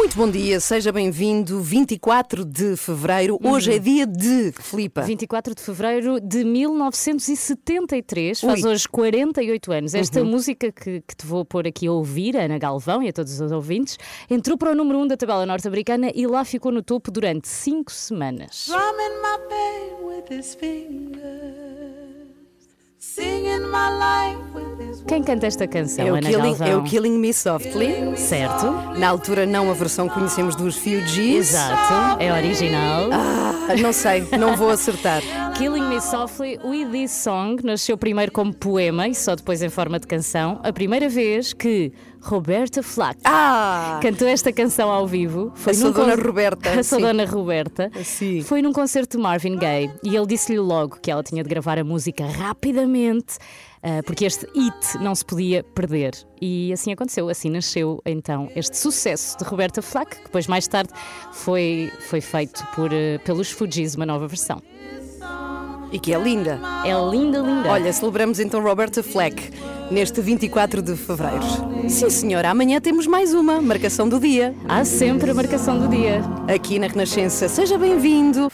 Muito bom dia, seja bem-vindo. 24 de fevereiro, hoje é dia de Filipa. 24 de fevereiro de 1973, faz Ui. hoje 48 anos. Esta música que, que te vou pôr aqui a ouvir, Ana Galvão e a todos os ouvintes, entrou para o número 1 da tabela norte-americana e lá ficou no topo durante 5 semanas. Drumming my pain with his fingers. Quem canta esta canção, É o, Ana killing, Galvão? é o Killing Me Softly. Certo, Na altura, não a versão que conhecemos dos Fugees. exato, é original. Ah, não sei, não vou acertar. Killing Me Softly with This Song nasceu primeiro como poema e só depois em forma de canção. A primeira vez que Roberta Flack Ah! cantou esta canção ao vivo foi A num dona con- Roberta, A sua dona Roberta. Sim. Foi num concerto de Marvin Gaye e ele disse-lhe logo que ela tinha de gravar a música rapidamente. ah, porque este hit não se podia perder. E assim aconteceu, assim nasceu então este sucesso de Roberta Flack, que depois mais tarde foi, foi feito por, eh, pelos Fugees, uma nova versão. E que é linda. É linda, linda. Olha, celebramos então Roberta Fleck neste 24 de fevereiro. Sim, senhora, amanhã temos mais uma marcação do dia. há sempre a marcação do dia. aqui na Renascença. Seja bem-vindo.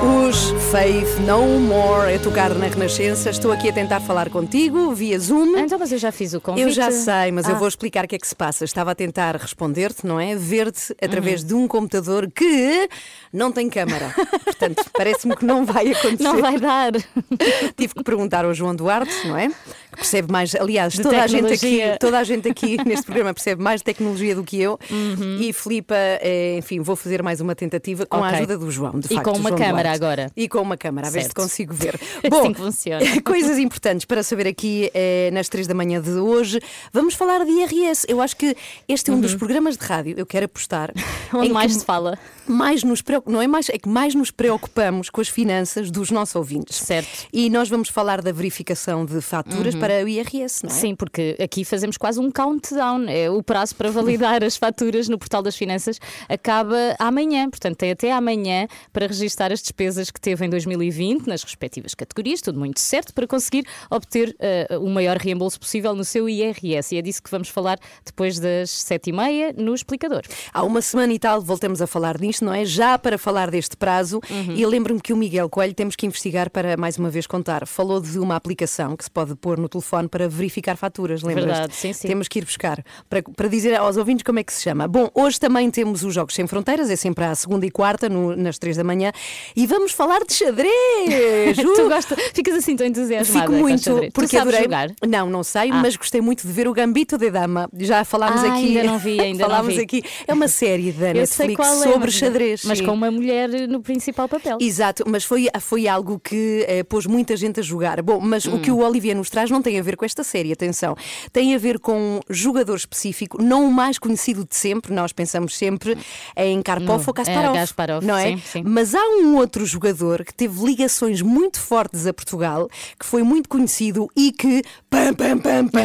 Os Faith No More a tocar na Renascença. Estou aqui a tentar falar contigo via Zoom. Então, mas eu já fiz o convite. Eu já sei, mas eu Ah. vou explicar o que é que se passa. Estava a tentar responder-te, não é? Ver-te através de um computador que não tem câmara. Portanto, parece-me que não vai acontecer. Não vai dar. Tive que perguntar ao João Duarte, não é? Que percebe mais, aliás, toda a, gente aqui, toda a gente aqui neste programa percebe mais de tecnologia do que eu. Uhum. E Filipa, eh, enfim, vou fazer mais uma tentativa com a Ok. ajuda do João. De E facto, com uma câmara agora. E com uma câmara, a ver se consigo ver. É assim que funciona. coisas importantes para saber aqui eh, nas três da manhã de hoje. Vamos falar de IRS. Eu acho que este é um dos programas de rádio, eu quero apostar. Uhum. Onde mais se fala. mais nos preocup... não é mais é que mais nos preocupamos com as finanças dos nossos ouvintes. Certo. E nós vamos falar da verificação de faturas para o IRS, não é? Sim, porque aqui fazemos quase um countdown. É o prazo para validar as faturas no portal das finanças acaba amanhã. Portanto, tem até amanhã para registar as despesas que teve em 2020 nas respectivas categorias, tudo muito certo, para conseguir obter eh, o maior reembolso possível no seu IRS. E é disso que vamos falar depois das sete e meia no explicador. Há uma semana e tal voltamos a falar disto, não é? Já para falar deste prazo. Uhum. E lembro-me que o Miguel Coelho temos que investigar para mais uma vez contar. Falou de uma aplicação que se pode pôr no telefone para verificar faturas, lembras? Verdade, sim, sim. Temos que ir buscar para, para dizer aos ouvintes como é que se chama. Bom, hoje também temos os Jogos Sem Fronteiras, é sempre à segunda e quarta, no- nas três da manhã, e vamos falar de xadrez! Tu Uh! gostas, ficas assim tão entusiasmada. Fico muito, porque tu sabes adorei. jogar? Não, não sei, Ah. mas gostei muito de ver o Gambito de Dama. Já falámos Ah, aqui. ainda não vi, ainda não falámos vi. aqui. É uma série da Netflix é, sobre mas- xadrez. Mas sim. com uma mulher no principal papel. Exato, mas foi, foi algo que eh, pôs muita gente a jogar. Bom, mas o que Hum. o Olivier nos traz não tem a ver com esta série, atenção. Tem a ver com um jogador específico, não o mais conhecido de sempre, nós pensamos sempre em Karpov No- ou Kasparov. é, Kasparov, não é? sim, sim. Mas há um outro jogador que teve ligações muito fortes a Portugal, que foi muito conhecido e que pam, pam, pam, pam,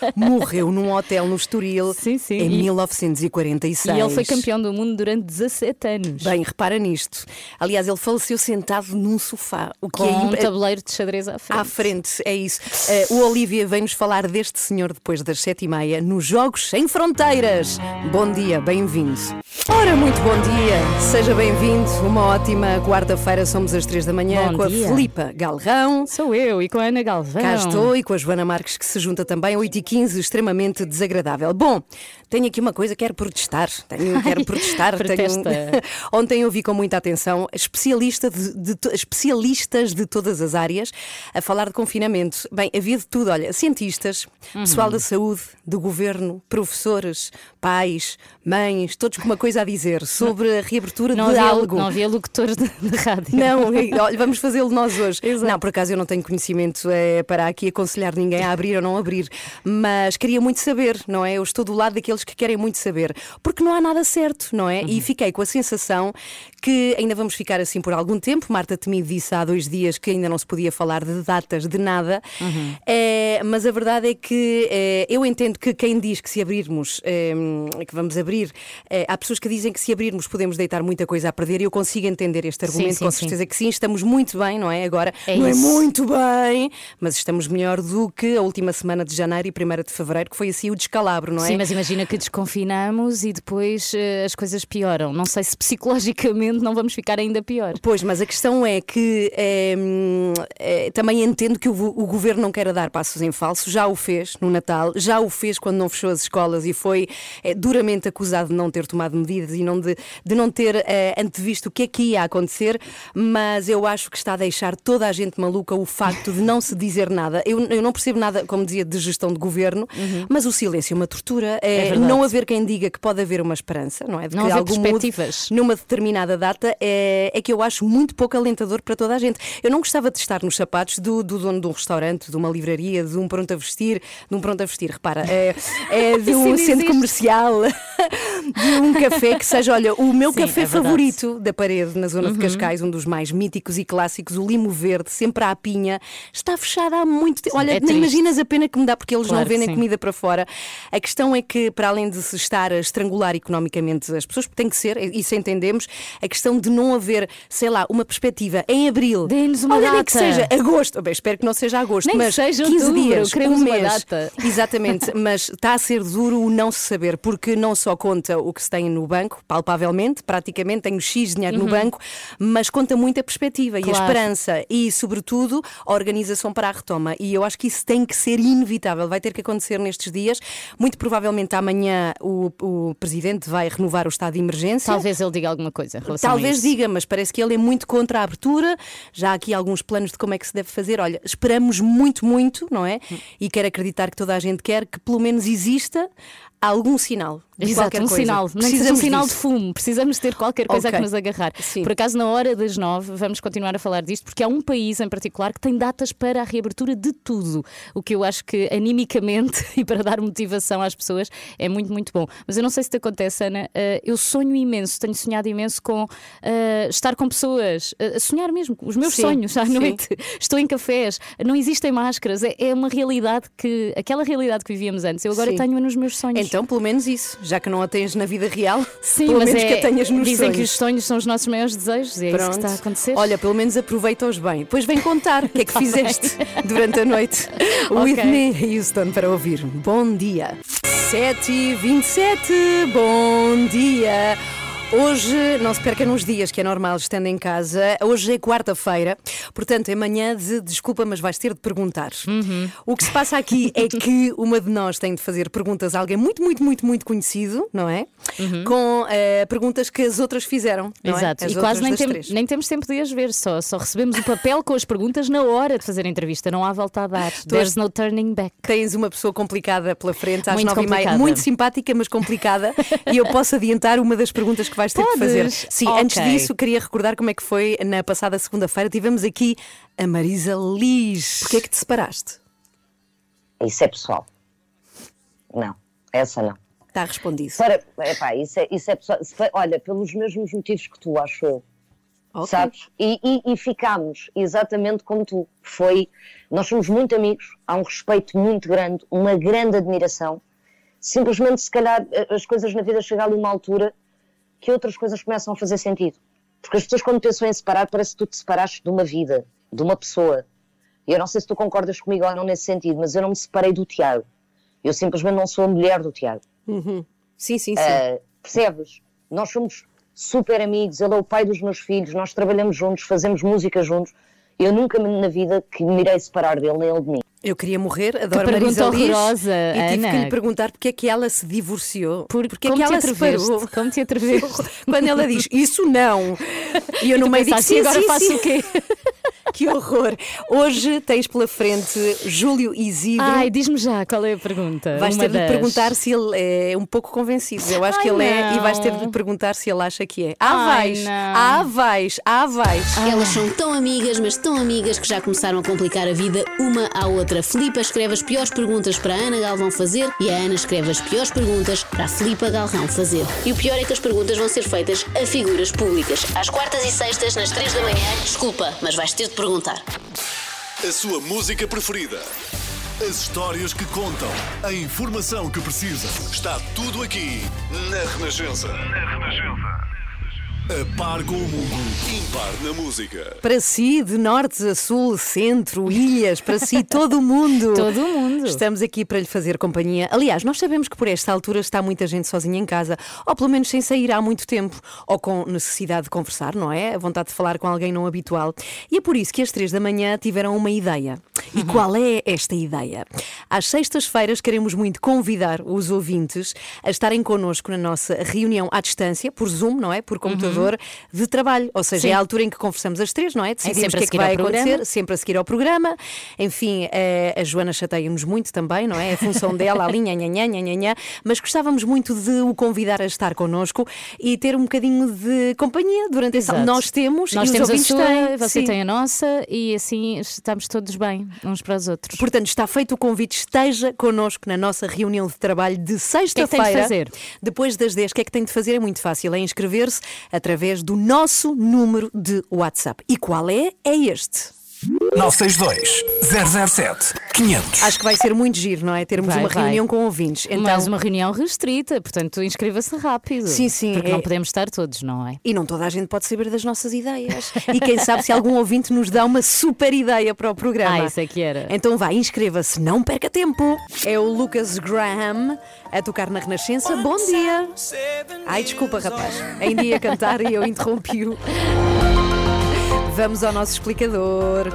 morreu num hotel no Estoril Sim, sim. em E- 1946. E ele foi campeão do mundo durante 17 anos. Bem, repara nisto. Aliás, ele faleceu sentado num sofá, o que com é um tabuleiro de xadrez à frente. à frente, é isso. Eh, o Olivia vem-nos falar deste senhor depois das sete e meia nos Jogos Sem Fronteiras. Bom dia, bem-vindo. Ora, muito bom dia, seja bem-vindo. Uma ótima quarta-feira, somos às três da manhã Bom com dia. a Filipa Galrão. Sou eu e com a Ana Galvão. Cá estou e com a Joana Marques que se junta também, 8 e 15 extremamente desagradável. Bom, tenho aqui uma coisa, quero protestar. Tenho, quero protestar. tenho... Ontem ouvi com muita atenção especialista de, de especialistas de todas as áreas a falar de confinamento. Bem, havia de tudo, olha, cientistas, Uhum. pessoal da saúde, do governo, professores, pais, mães, todos com uma coisa a dizer sobre a reabertura Não de havia, algo. não havia locutores de, de rádio. Não, e, olha, vamos fazê-lo nós hoje. Exato. Não, por acaso eu não tenho conhecimento eh, para aqui aconselhar ninguém a abrir ou não abrir, mas queria muito saber, não é? Eu estou do lado daqueles que querem muito saber, porque não há nada certo, não é? E fiquei com a sensação que ainda vamos ficar assim por algum tempo. Marta Temido disse há dois dias que ainda não se podia falar de datas de nada, Eh, mas a verdade é que eh, eu entendo que quem diz que se abrirmos, eh, que vamos abrir, eh, há pessoas que dizem que se abrirmos podemos deitar muita coisa a perder e eu consigo entender este argumento sim, com sim. certeza que sim, estamos muito bem, não é? Agora, É não isso. é muito bem, mas estamos melhor do que a última semana de janeiro e primeira de fevereiro, que foi assim o descalabro, não é? Sim, mas imagina que desconfinamos e depois as coisas pioram. Não sei se psicologicamente não vamos ficar ainda pior. Pois, mas a questão é que eh, hum, eh, também entendo que o, o governo não queira dar passos em falso, já o fez no Natal, já o fez quando não fechou as escolas e foi eh, duramente acusado de não ter tomado medidas e não de, de não ter eh, antevisto o que é que ia acontecer, mas eu acho que está a deixar toda a gente maluca o facto de não se dizer nada. Eu, eu não percebo nada, como dizia, de gestão de governo, mas o silêncio é uma tortura. É, verdade. não haver quem diga que pode haver uma esperança, não é? De Não que algo mude numa determinada data é, é que eu acho muito pouco alentador para toda a gente. Eu não gostava de estar nos sapatos do, do dono de um restaurante, de uma livraria, de um pronto a vestir, de um pronto a vestir, repara, é, é de Isso um centro comercial, de um café que seja, olha, o meu Sim, café é favorito da parede na zona de Cascais, um dos mais míticos e clássicos, o Limo Verde, sempre à pinha, está fechado há muito tempo. Olha, é nem imaginas a pena que me dá porque eles Claro não vendem comida para fora. A questão é que, para além de se estar a estrangular economicamente as pessoas, porque tem que ser, isso entendemos, a questão de não haver, sei lá, uma perspectiva em abril. Dê-nos uma Olha, nem que data. seja agosto, bem, espero que não seja agosto, Nem mas seja 15 outubro, dias, um uma mês. data. Exatamente, mas está a ser duro o não se saber, porque não só conta o que se tem no banco, palpavelmente, praticamente tenho X dinheiro no banco, mas conta muito a perspectiva e a Uhum. Claro. esperança e, sobretudo, a organização para a retoma. E eu acho que isso tem que ser inevitável, vai ter que acontecer nestes dias. Muito provavelmente amanhã o, o Presidente vai renovar o estado de emergência. Talvez ele diga alguma coisa. Talvez diga, mas parece que ele é muito contra a abertura. Já há aqui alguns planos de como é que se deve fazer. Olha, esperamos muito, muito, não é? E quero acreditar que toda a gente quer que pelo menos exista algum sinal. De Exato, qualquer um coisa. sinal, seja um Precisamos sinal disso. de fumo. Precisamos ter qualquer coisa Ok. a que nos agarrar. Sim. Por acaso, na hora das nove, vamos continuar a falar disto, porque há um país em particular que tem datas para a reabertura de tudo. O que eu acho que, animicamente e para dar motivação às pessoas, é muito, muito bom. Mas eu não sei se te acontece, Ana, eh, eu sonho imenso, tenho sonhado imenso com eh, estar com pessoas, a sonhar mesmo, os meus Sim, sonhos à sim. noite. Estou em cafés, não existem máscaras. É, é uma realidade que, aquela realidade que vivíamos antes, eu agora Sim. tenho-a nos meus sonhos. Então, pelo menos isso, já que não a tens na vida real, Sim, pelo mas menos é, que a tenhas nos dizem sonhos. que os sonhos são os nossos maiores desejos e é isso Pronto. que está a acontecer. Olha, pelo menos aproveita-os bem. Depois vem contar o que é que fizeste durante a noite. Ok. Whitney Houston para ouvir. Bom dia. 7 e 27 bom dia. Hoje, não se perca nos dias, que é normal, estando em casa. Hoje é quarta-feira, portanto é manhã de desculpa, mas vais ter de perguntar. O que se passa aqui é que uma de nós tem de fazer perguntas a alguém muito, muito, muito, muito conhecido, não é? Com eh, perguntas que as outras fizeram. é? Exato, As e quase nem, tem- nem temos tempo de as ver, só, só recebemos o papel com as perguntas na hora de fazer a entrevista, não há volta a dar. There's no turning back. Tens uma pessoa complicada pela frente às Muito nove e meia, complicada. muito simpática, mas complicada, e eu posso adiantar uma das perguntas que vais ter Podes? de fazer. Sim, Ok. antes disso, queria recordar como é que foi na passada segunda-feira. Tivemos aqui a Marisa Liz. Porquê é que te separaste? Isso é pessoal. Não, essa não. Está respondido. Para, epá, isso é, isso é pessoal. Olha, pelos mesmos motivos que tu, acho eu. Ok. Sabes? E, e, e ficámos exatamente como tu. Foi. Nós somos muito amigos, há um respeito muito grande, uma grande admiração. Simplesmente, se calhar, as coisas na vida chegam a uma altura que outras coisas começam a fazer sentido. Porque as pessoas, quando pensam em separar, parece que tu te separaste de uma vida, de uma pessoa. E eu não sei se tu concordas comigo ou não nesse sentido, mas eu não me separei do Tiago. Eu simplesmente não sou a mulher do Tiago. Sim, sim, sim. Uh, percebes? Nós somos super amigos, ele é o pai dos meus filhos, nós trabalhamos juntos, fazemos música juntos. Eu nunca na vida que me irei separar dele, nem ele de mim. Eu queria morrer, adoro pergunta Marisa Liz. horrorosa, e tive Ana. que lhe perguntar porque é que ela se divorciou. Por, porque é que ela se separou. Como te atreveste? Quando ela diz isso não, e eu no Tu meio digo sim, "E agora sim, faço sim." o quê? Que horror! Hoje tens pela frente Júlio Isidro. Ai, diz-me já qual é a pergunta. Vais Uma ter de perguntar se ele é um pouco convencido. Eu acho que Ai, ele é, e vais ter de não. perguntar se ele acha que é. Ah, Ai, vais! não. Ah, vais! Ah, vais! Elas são tão amigas, mas tão amigas que já começaram a complicar a vida uma à outra. Filipa escreve as piores perguntas para a Ana Galvão fazer e a Ana escreve as piores perguntas para a Filipa Galrão fazer. E o pior é que as perguntas vão ser feitas a figuras públicas. Às quartas e sextas, nas três da manhã. Desculpa, mas vais ter perguntar. A sua música preferida. As histórias que contam. A informação que precisa. Está tudo aqui na Renascença. Na Renascença. A par com o mundo. Impar na música. Para si, de norte a sul, centro, ilhas, para si, todo o mundo. Todo o mundo. Estamos aqui para lhe fazer companhia. Aliás, nós sabemos que por esta altura está muita gente sozinha em casa, ou pelo menos sem sair há muito tempo, ou com necessidade de conversar, não é? A vontade de falar com alguém não habitual. E é por isso que às três da manhã tiveram uma ideia. E qual é esta ideia? Às sextas-feiras queremos muito convidar os ouvintes a estarem connosco na nossa reunião à distância, por Zoom, não é? Por computador, de trabalho. Ou seja, Sim. é a altura em que conversamos às três, não é? Decidimos o que a é que vai programa. acontecer, sempre a seguir ao programa. Enfim, eh, a Joana chateia-nos muito também, não é? A função dela, ali, nha, nha, nha, nha, mas gostávamos muito de o convidar a estar connosco e ter um bocadinho de companhia durante esse. Nós temos Nós e os temos a ouvintes sua, têm. você Sim. tem a nossa e assim estamos todos bem uns para os outros. Portanto, está feito o convite, esteja connosco na nossa reunião de trabalho de que tem de sexta-feira. fazer? Depois das 10, o que é que tem de fazer? É muito fácil, é inscrever-se através do nosso número de WhatsApp. E qual é? É este. 962 007 500. Acho que vai ser muito giro, não é? Termos Vai, uma vai. reunião com ouvintes. Então, Mas uma reunião restrita, portanto inscreva-se rápido. Sim, sim, Porque é- não podemos estar todos, não é? E não toda a gente pode saber das nossas ideias. E quem sabe se algum ouvinte nos dá uma super ideia para o programa. Ah, isso é que era. Então vá, inscreva-se, não perca tempo. É o Lucas Graham a tocar na Renascença. Bom dia. Ai, desculpa, rapaz. Ainda ia cantar e eu interrompi-o. Vamos ao nosso explicador.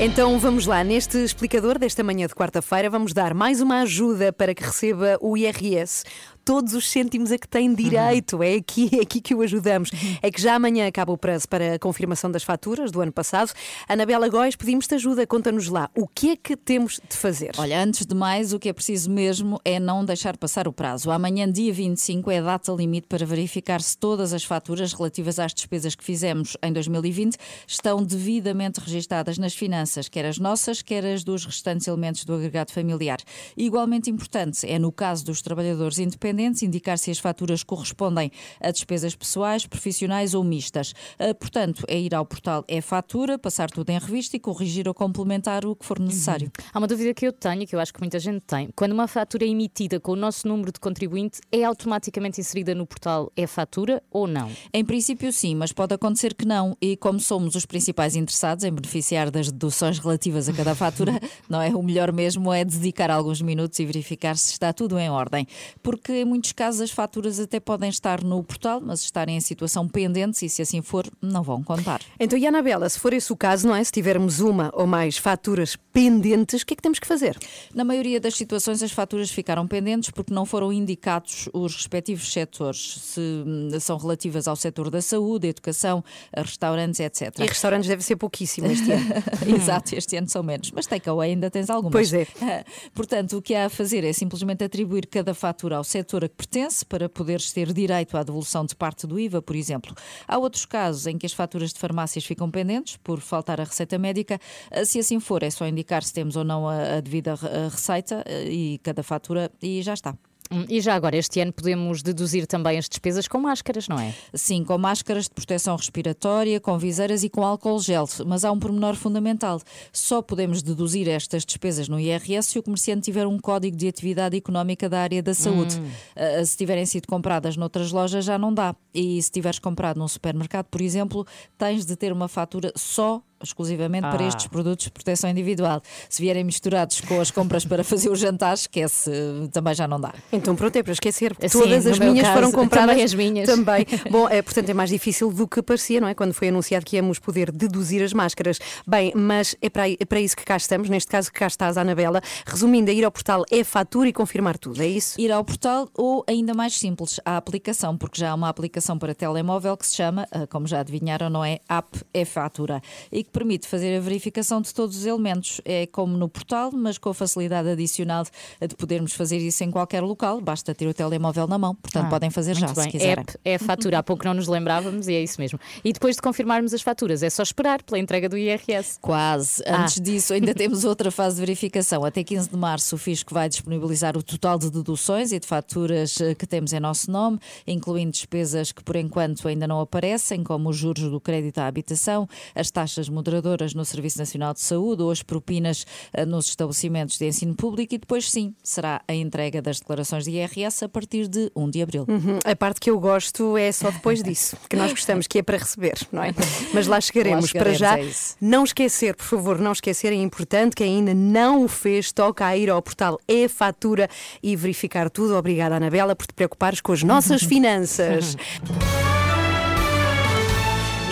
Então vamos lá, neste explicador desta manhã de quarta-feira, vamos dar mais uma ajuda para que receba o IRS. Todos os cêntimos a que tem direito. É aqui, é aqui que o ajudamos. É que já amanhã acaba o prazo para a confirmação das faturas do ano passado. Anabela Góis, pedimos-te ajuda. Conta-nos lá. O que é que temos de fazer? Olha, antes de mais, o que é preciso mesmo é não deixar passar o prazo. Amanhã, dia 25, é a data limite para verificar se todas as faturas relativas às despesas que fizemos em 2020 estão devidamente registadas nas finanças, quer as nossas, quer as dos restantes elementos do agregado familiar. Igualmente importante é, no caso dos trabalhadores independentes, indicar se as faturas correspondem a despesas pessoais, profissionais ou mistas. Ah, Portanto, é ir ao portal e-fatura, passar tudo em revista e corrigir ou complementar o que for necessário. Há uma dúvida que eu tenho, que eu acho que muita gente tem. Quando uma fatura é emitida com o nosso número de contribuinte, é automaticamente inserida no portal é-fatura ou não? Em princípio, sim, mas pode acontecer que não. E como somos os principais interessados em beneficiar das deduções relativas a cada fatura, não é? O melhor mesmo é dedicar alguns minutos e verificar se está tudo em ordem. Porque em muitos casos as faturas até podem estar no portal, mas estarem em situação pendente e se assim for, não vão contar. Então, e Anabela, se for esse o caso, não é? Se tivermos uma ou mais faturas pendentes, o que é que temos que fazer? Na maioria das situações, as faturas ficaram pendentes porque não foram indicados os respectivos setores, se hum, são relativas ao setor da saúde, educação, restaurantes, etc. E restaurantes deve ser pouquíssimo este ano. Exato, este ano são menos. Mas takeaway ainda tens algumas. Pois é. Portanto, o que há a fazer é simplesmente atribuir cada fatura ao setor a que pertence para poderes ter direito à devolução de parte do IVA, por exemplo. Há outros casos em que as faturas de farmácias ficam pendentes por faltar a receita médica. Se assim for, é só indicar se temos ou não a, devida receita eh, e cada fatura e já está. Hum, E já agora, este ano podemos deduzir também as despesas com máscaras, não é? Sim, com máscaras de proteção respiratória, com viseiras e com álcool gel. Mas há um pormenor fundamental. Só podemos deduzir estas despesas no IRS se o comerciante tiver um código de atividade económica da área da saúde. Ah, se tiverem sido compradas noutras lojas, já não dá. E se tiveres comprado num supermercado, por exemplo, tens de ter uma fatura só exclusivamente para Ah. estes produtos de proteção individual. Se vierem misturados com as compras para fazer o jantar, esquece, também já não dá. Então pronto, é para esquecer. Sim, Todas as minhas caso, foram compradas. também as minhas. Também. Bom, é, portanto é mais difícil do que parecia, não é? Quando foi anunciado que íamos poder deduzir as máscaras. Bem, mas é para, é para isso que cá estamos, neste caso que cá estás, Anabela. Resumindo, a ir ao portal é fatura e confirmar tudo, é isso? Ir ao portal ou, ainda mais simples, a aplicação, porque já há uma aplicação para telemóvel que se chama, ah, como já adivinharam, não é? App é Fatura e que permite fazer a verificação de todos os elementos. É como no portal, mas com a facilidade adicional de podermos fazer isso em qualquer local. Basta ter o telemóvel na mão, portanto Ah, podem fazer já muito se bem. quiserem. App é fatura. Há pouco não nos lembrávamos e é isso mesmo. E depois de confirmarmos as faturas, é só esperar pela entrega do IRS. Quase. Ah. Antes disso, ainda temos outra fase de verificação. Até 15 de março, o Fisco vai disponibilizar o total de deduções e de faturas eh, que temos em nosso nome, incluindo despesas que por enquanto ainda não aparecem, como os juros do crédito à habitação, as taxas moderadoras no Serviço Nacional de Saúde ou as propinas eh, nos estabelecimentos de ensino público. E depois, sim, será a entrega das declarações de IRS a partir de 1 de abril. Uhum. A parte que eu gosto é só depois disso, que nós gostamos, que é para receber, não é? Mas lá chegaremos. Lá chegaremos, para já, é não esquecer, por favor, não esquecer, é importante, quem ainda não o fez, toca a ir ao portal e-fatura e verificar tudo. Obrigada, Anabela, por te preocupares com as nossas finanças.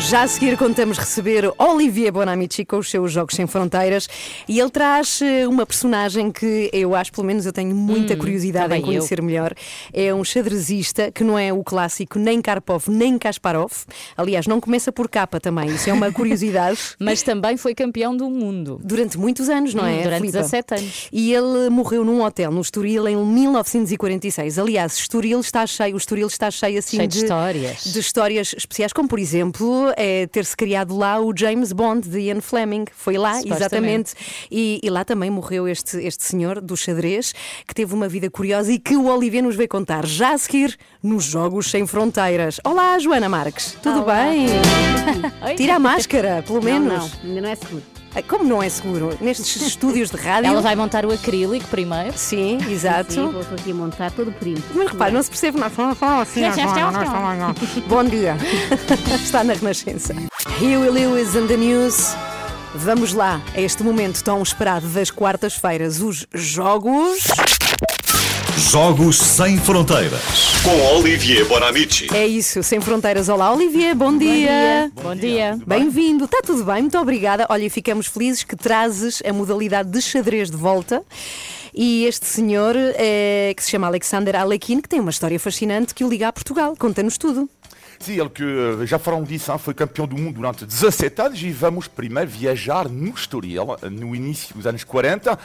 Já a seguir contamos receber Olivier Bonamici com os seus Jogos Sem Fronteiras e ele traz eh, uma personagem que eu acho, pelo menos eu tenho muita curiosidade em também eu. conhecer melhor. É um xadrezista que não é o clássico nem Karpov nem Kasparov. Aliás, não começa por capa também, isso é uma curiosidade. Mas também foi campeão do mundo. Durante muitos anos, não é? Hum, Durante Filipa? 17 anos. E ele morreu num hotel no Estoril em 1946. Aliás, Estoril está cheio, o Estoril está cheio assim Cheio de histórias. de histórias especiais, como por exemplo é, ter-se criado lá o James Bond de Ian Fleming. Foi lá, exatamente. E, e lá também morreu este, este senhor do xadrez, que teve uma vida curiosa e que o Olivier nos veio contar já a seguir nos Jogos Sem Fronteiras. Olá, Joana Marques, tudo bem? Tira a máscara, pelo menos. Não, ainda não é seguro. Como não é seguro? Nestes estúdios de rádio. Ela vai montar o acrílico primeiro. Sim, exato. Sim, vou aqui a montar todo o perímetro. Mas repare, não se percebe nada. Fala, fala assim. Bom dia. Está na Renascença. Huey Lewis and the News. Vamos lá, a este momento tão esperado das quartas-feiras, os jogos. Jogos Sem Fronteiras. Com Olivier Bonamici. É isso, sem fronteiras. Olá, Olivier, bom, dia. Bom dia. Bem-vindo, está tudo bem, muito obrigada. Olha, e ficamos felizes que trazes a modalidade de xadrez de volta. E este senhor, eh, que se chama Alexander Alekhine, que tem uma história fascinante que o liga a Portugal. Conta-nos tudo. Sim, ele que eh, já falaram disso, foi campeão do mundo durante 17 anos e vamos primeiro viajar no Estoril, no início dos anos 40.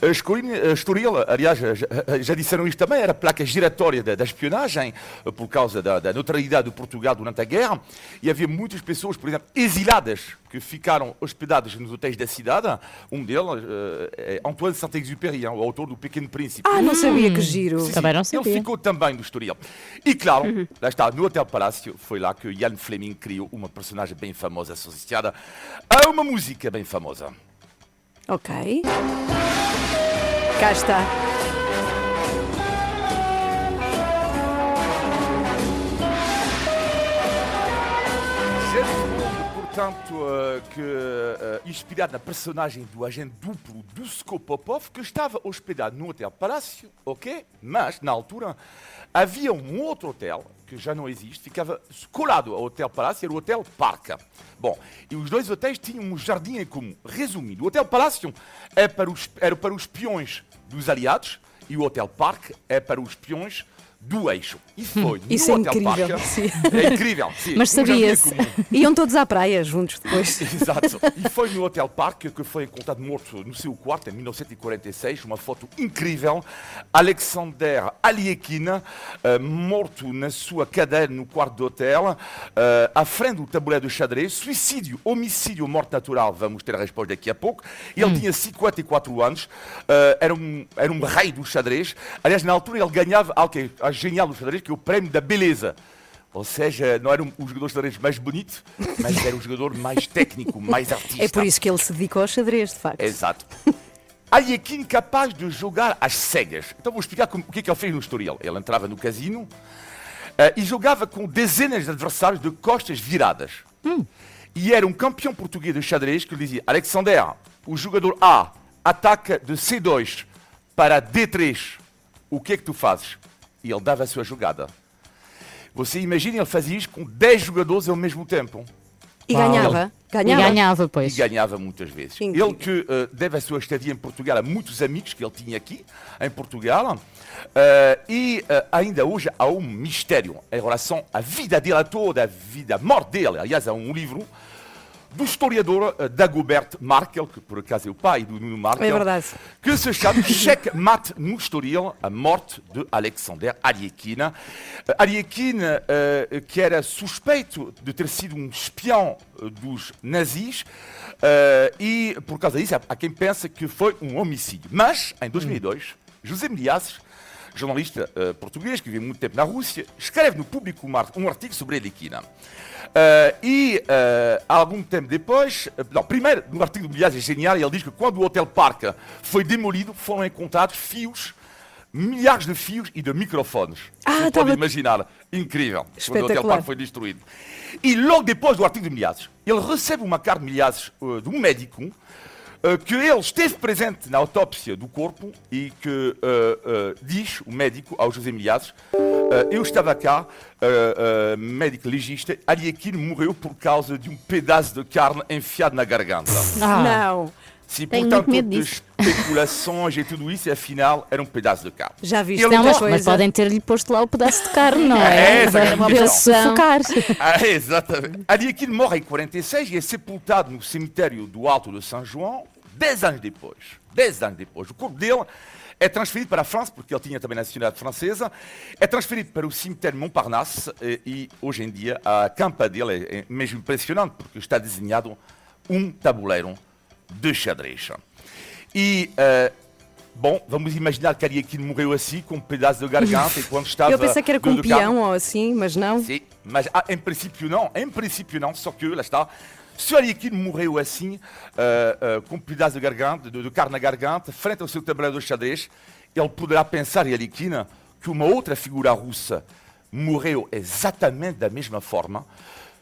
Eh, Estoril, eh, Estoril, aliás, já, já disseram isto também, era placa giratória da, da espionagem eh, por causa da, da neutralidade de Portugal durante a guerra e havia muitas pessoas, por exemplo, exiladas que ficaram hospedadas nos hotéis da cidade. Um deles eh, é Antoine Saint-Exupéry, o autor do Pequeno Príncipe. Ah, não sabia que giro. Sim, Também sim. não sabia. Ele ficou também do Estoril. E claro, lá está, no Hotel Palácio, foi lá que Ian Fleming criou uma personagem bem famosa associada a uma música bem famosa. Ok. Cá está. Portanto, eh, que, eh, inspirado na personagem do agente duplo do Skopopov, que estava hospedado no Hotel Palácio, ok? Mas, na altura, havia um outro hotel, que já não existe, ficava colado ao Hotel Palácio, era o Hotel Parca. Bom, e os dois hotéis tinham um jardim em comum. Resumindo, o Hotel Palácio é para os, era para os peões dos aliados e o Hotel Parque é para os peões do eixo. E foi Isso no é Hotel incrível, Parque. sim. É incrível, sim. Mas sabia-se. Iam todos à praia juntos depois. Exato. E foi no Hotel Parque que foi encontrado morto no seu quarto em 1946. Uma foto incrível. Alexander Aliekin, eh, morto na sua cadeira no quarto do hotel, eh, à frente do tabuleiro de xadrez. Suicídio, homicídio, morte natural. Vamos ter a resposta daqui a pouco. Ele tinha 54 anos. eh, era, um, era um rei do xadrez. Aliás, na altura ele ganhava algo é genial do xadrez, que é o prémio da beleza. Ou seja, não era um- o jogador de xadrez mais bonito, mas era o jogador mais técnico, mais artista. É por isso que ele se dedicou ao xadrez, de facto. Exato. Aliekin capaz de jogar às cegas. Então vou explicar como- o que é que ele fez no Estoril. Ele entrava no casino eh, e jogava com dezenas de adversários de costas viradas. E era um campeão português de xadrez que lhe dizia: Alexander, o jogador A ataca de C2 para D3. O que é que tu fazes? E ele dava a sua jogada. Você imagina, ele fazia isto com 10 jogadores ao mesmo tempo. E ganhava. Ganhava. E ganhava, pois. E ganhava muitas vezes. Incrível. Ele que eh, deve a sua estadia em Portugal a muitos amigos que ele tinha aqui, em Portugal. eh, e eh, ainda hoje há um mistério em relação à vida dele toda, a vida, a morte dele. Aliás, há um livro do historiador eh, Dagobert Markel, que por acaso é o pai do Nuno Markel, É verdade. que se chama Cheque Mate no Estoril, a morte de Alexander Aliekin. Eh, Aliekin, eh, que era suspeito de ter sido um espião dos nazis, eh, e por causa disso há há quem pensa que foi um homicídio. Mas, em 2002, José Miliases, jornalista eh, português que vive muito tempo na Rússia, escreve no Público um ar- um artigo sobre Aliekin. Eh, e eh, algum tempo depois, não, primeiro, no artigo do Milhares é genial, ele diz que quando o Hotel Parca foi demolido, foram encontrados fios, milhares de fios e de microfones. Ah, Você tava- pode imaginar, incrível, quando o Hotel. Parca foi destruído. E logo depois do artigo de Milhares, ele recebe uma carta de Milhares eh, de um médico que ele esteve presente na autópsia do corpo e que eh, eh, diz, o médico, ao José Milhares, eh, eu estava cá, eh, eh, médico legista, Aliekin morreu por causa de um pedaço de carne enfiado na garganta. Ah. Não. Sim, Tenho portanto, muito medo de disso. especulações e tudo isso, afinal, era um pedaço de carne. Já viste Ele Não, mas, coisa. mas podem ter-lhe posto lá o pedaço de carne, não é? É, essa é a Para ele questão. sufocar. Ah, exatamente. Morre em 46 e é sepultado no cemitério do Alto de São João, 10 anos depois. 10 anos depois. O corpo dele é transferido para a França, porque ele tinha também a nacionalidade francesa, é transferido para o cemitério Montparnasse e, e hoje em dia a campa dele é, é mesmo impressionante, porque está desenhado um tabuleiro de xadrez. E, eh, bom, vamos imaginar que Aliekin morreu assim, com um pedaço de garganta, e quando estava... Eu pensei que era com um peão ou assim, mas não. Sim, mas ah, em princípio não, em princípio não, só que lá está. Se o Aliekin morreu assim, ah, ah, com um pedaço de garganta, de, de carne na garganta, frente ao seu tabuleiro de xadrez, ele poderá pensar, Aliekin, que uma outra figura russa morreu exatamente da mesma forma.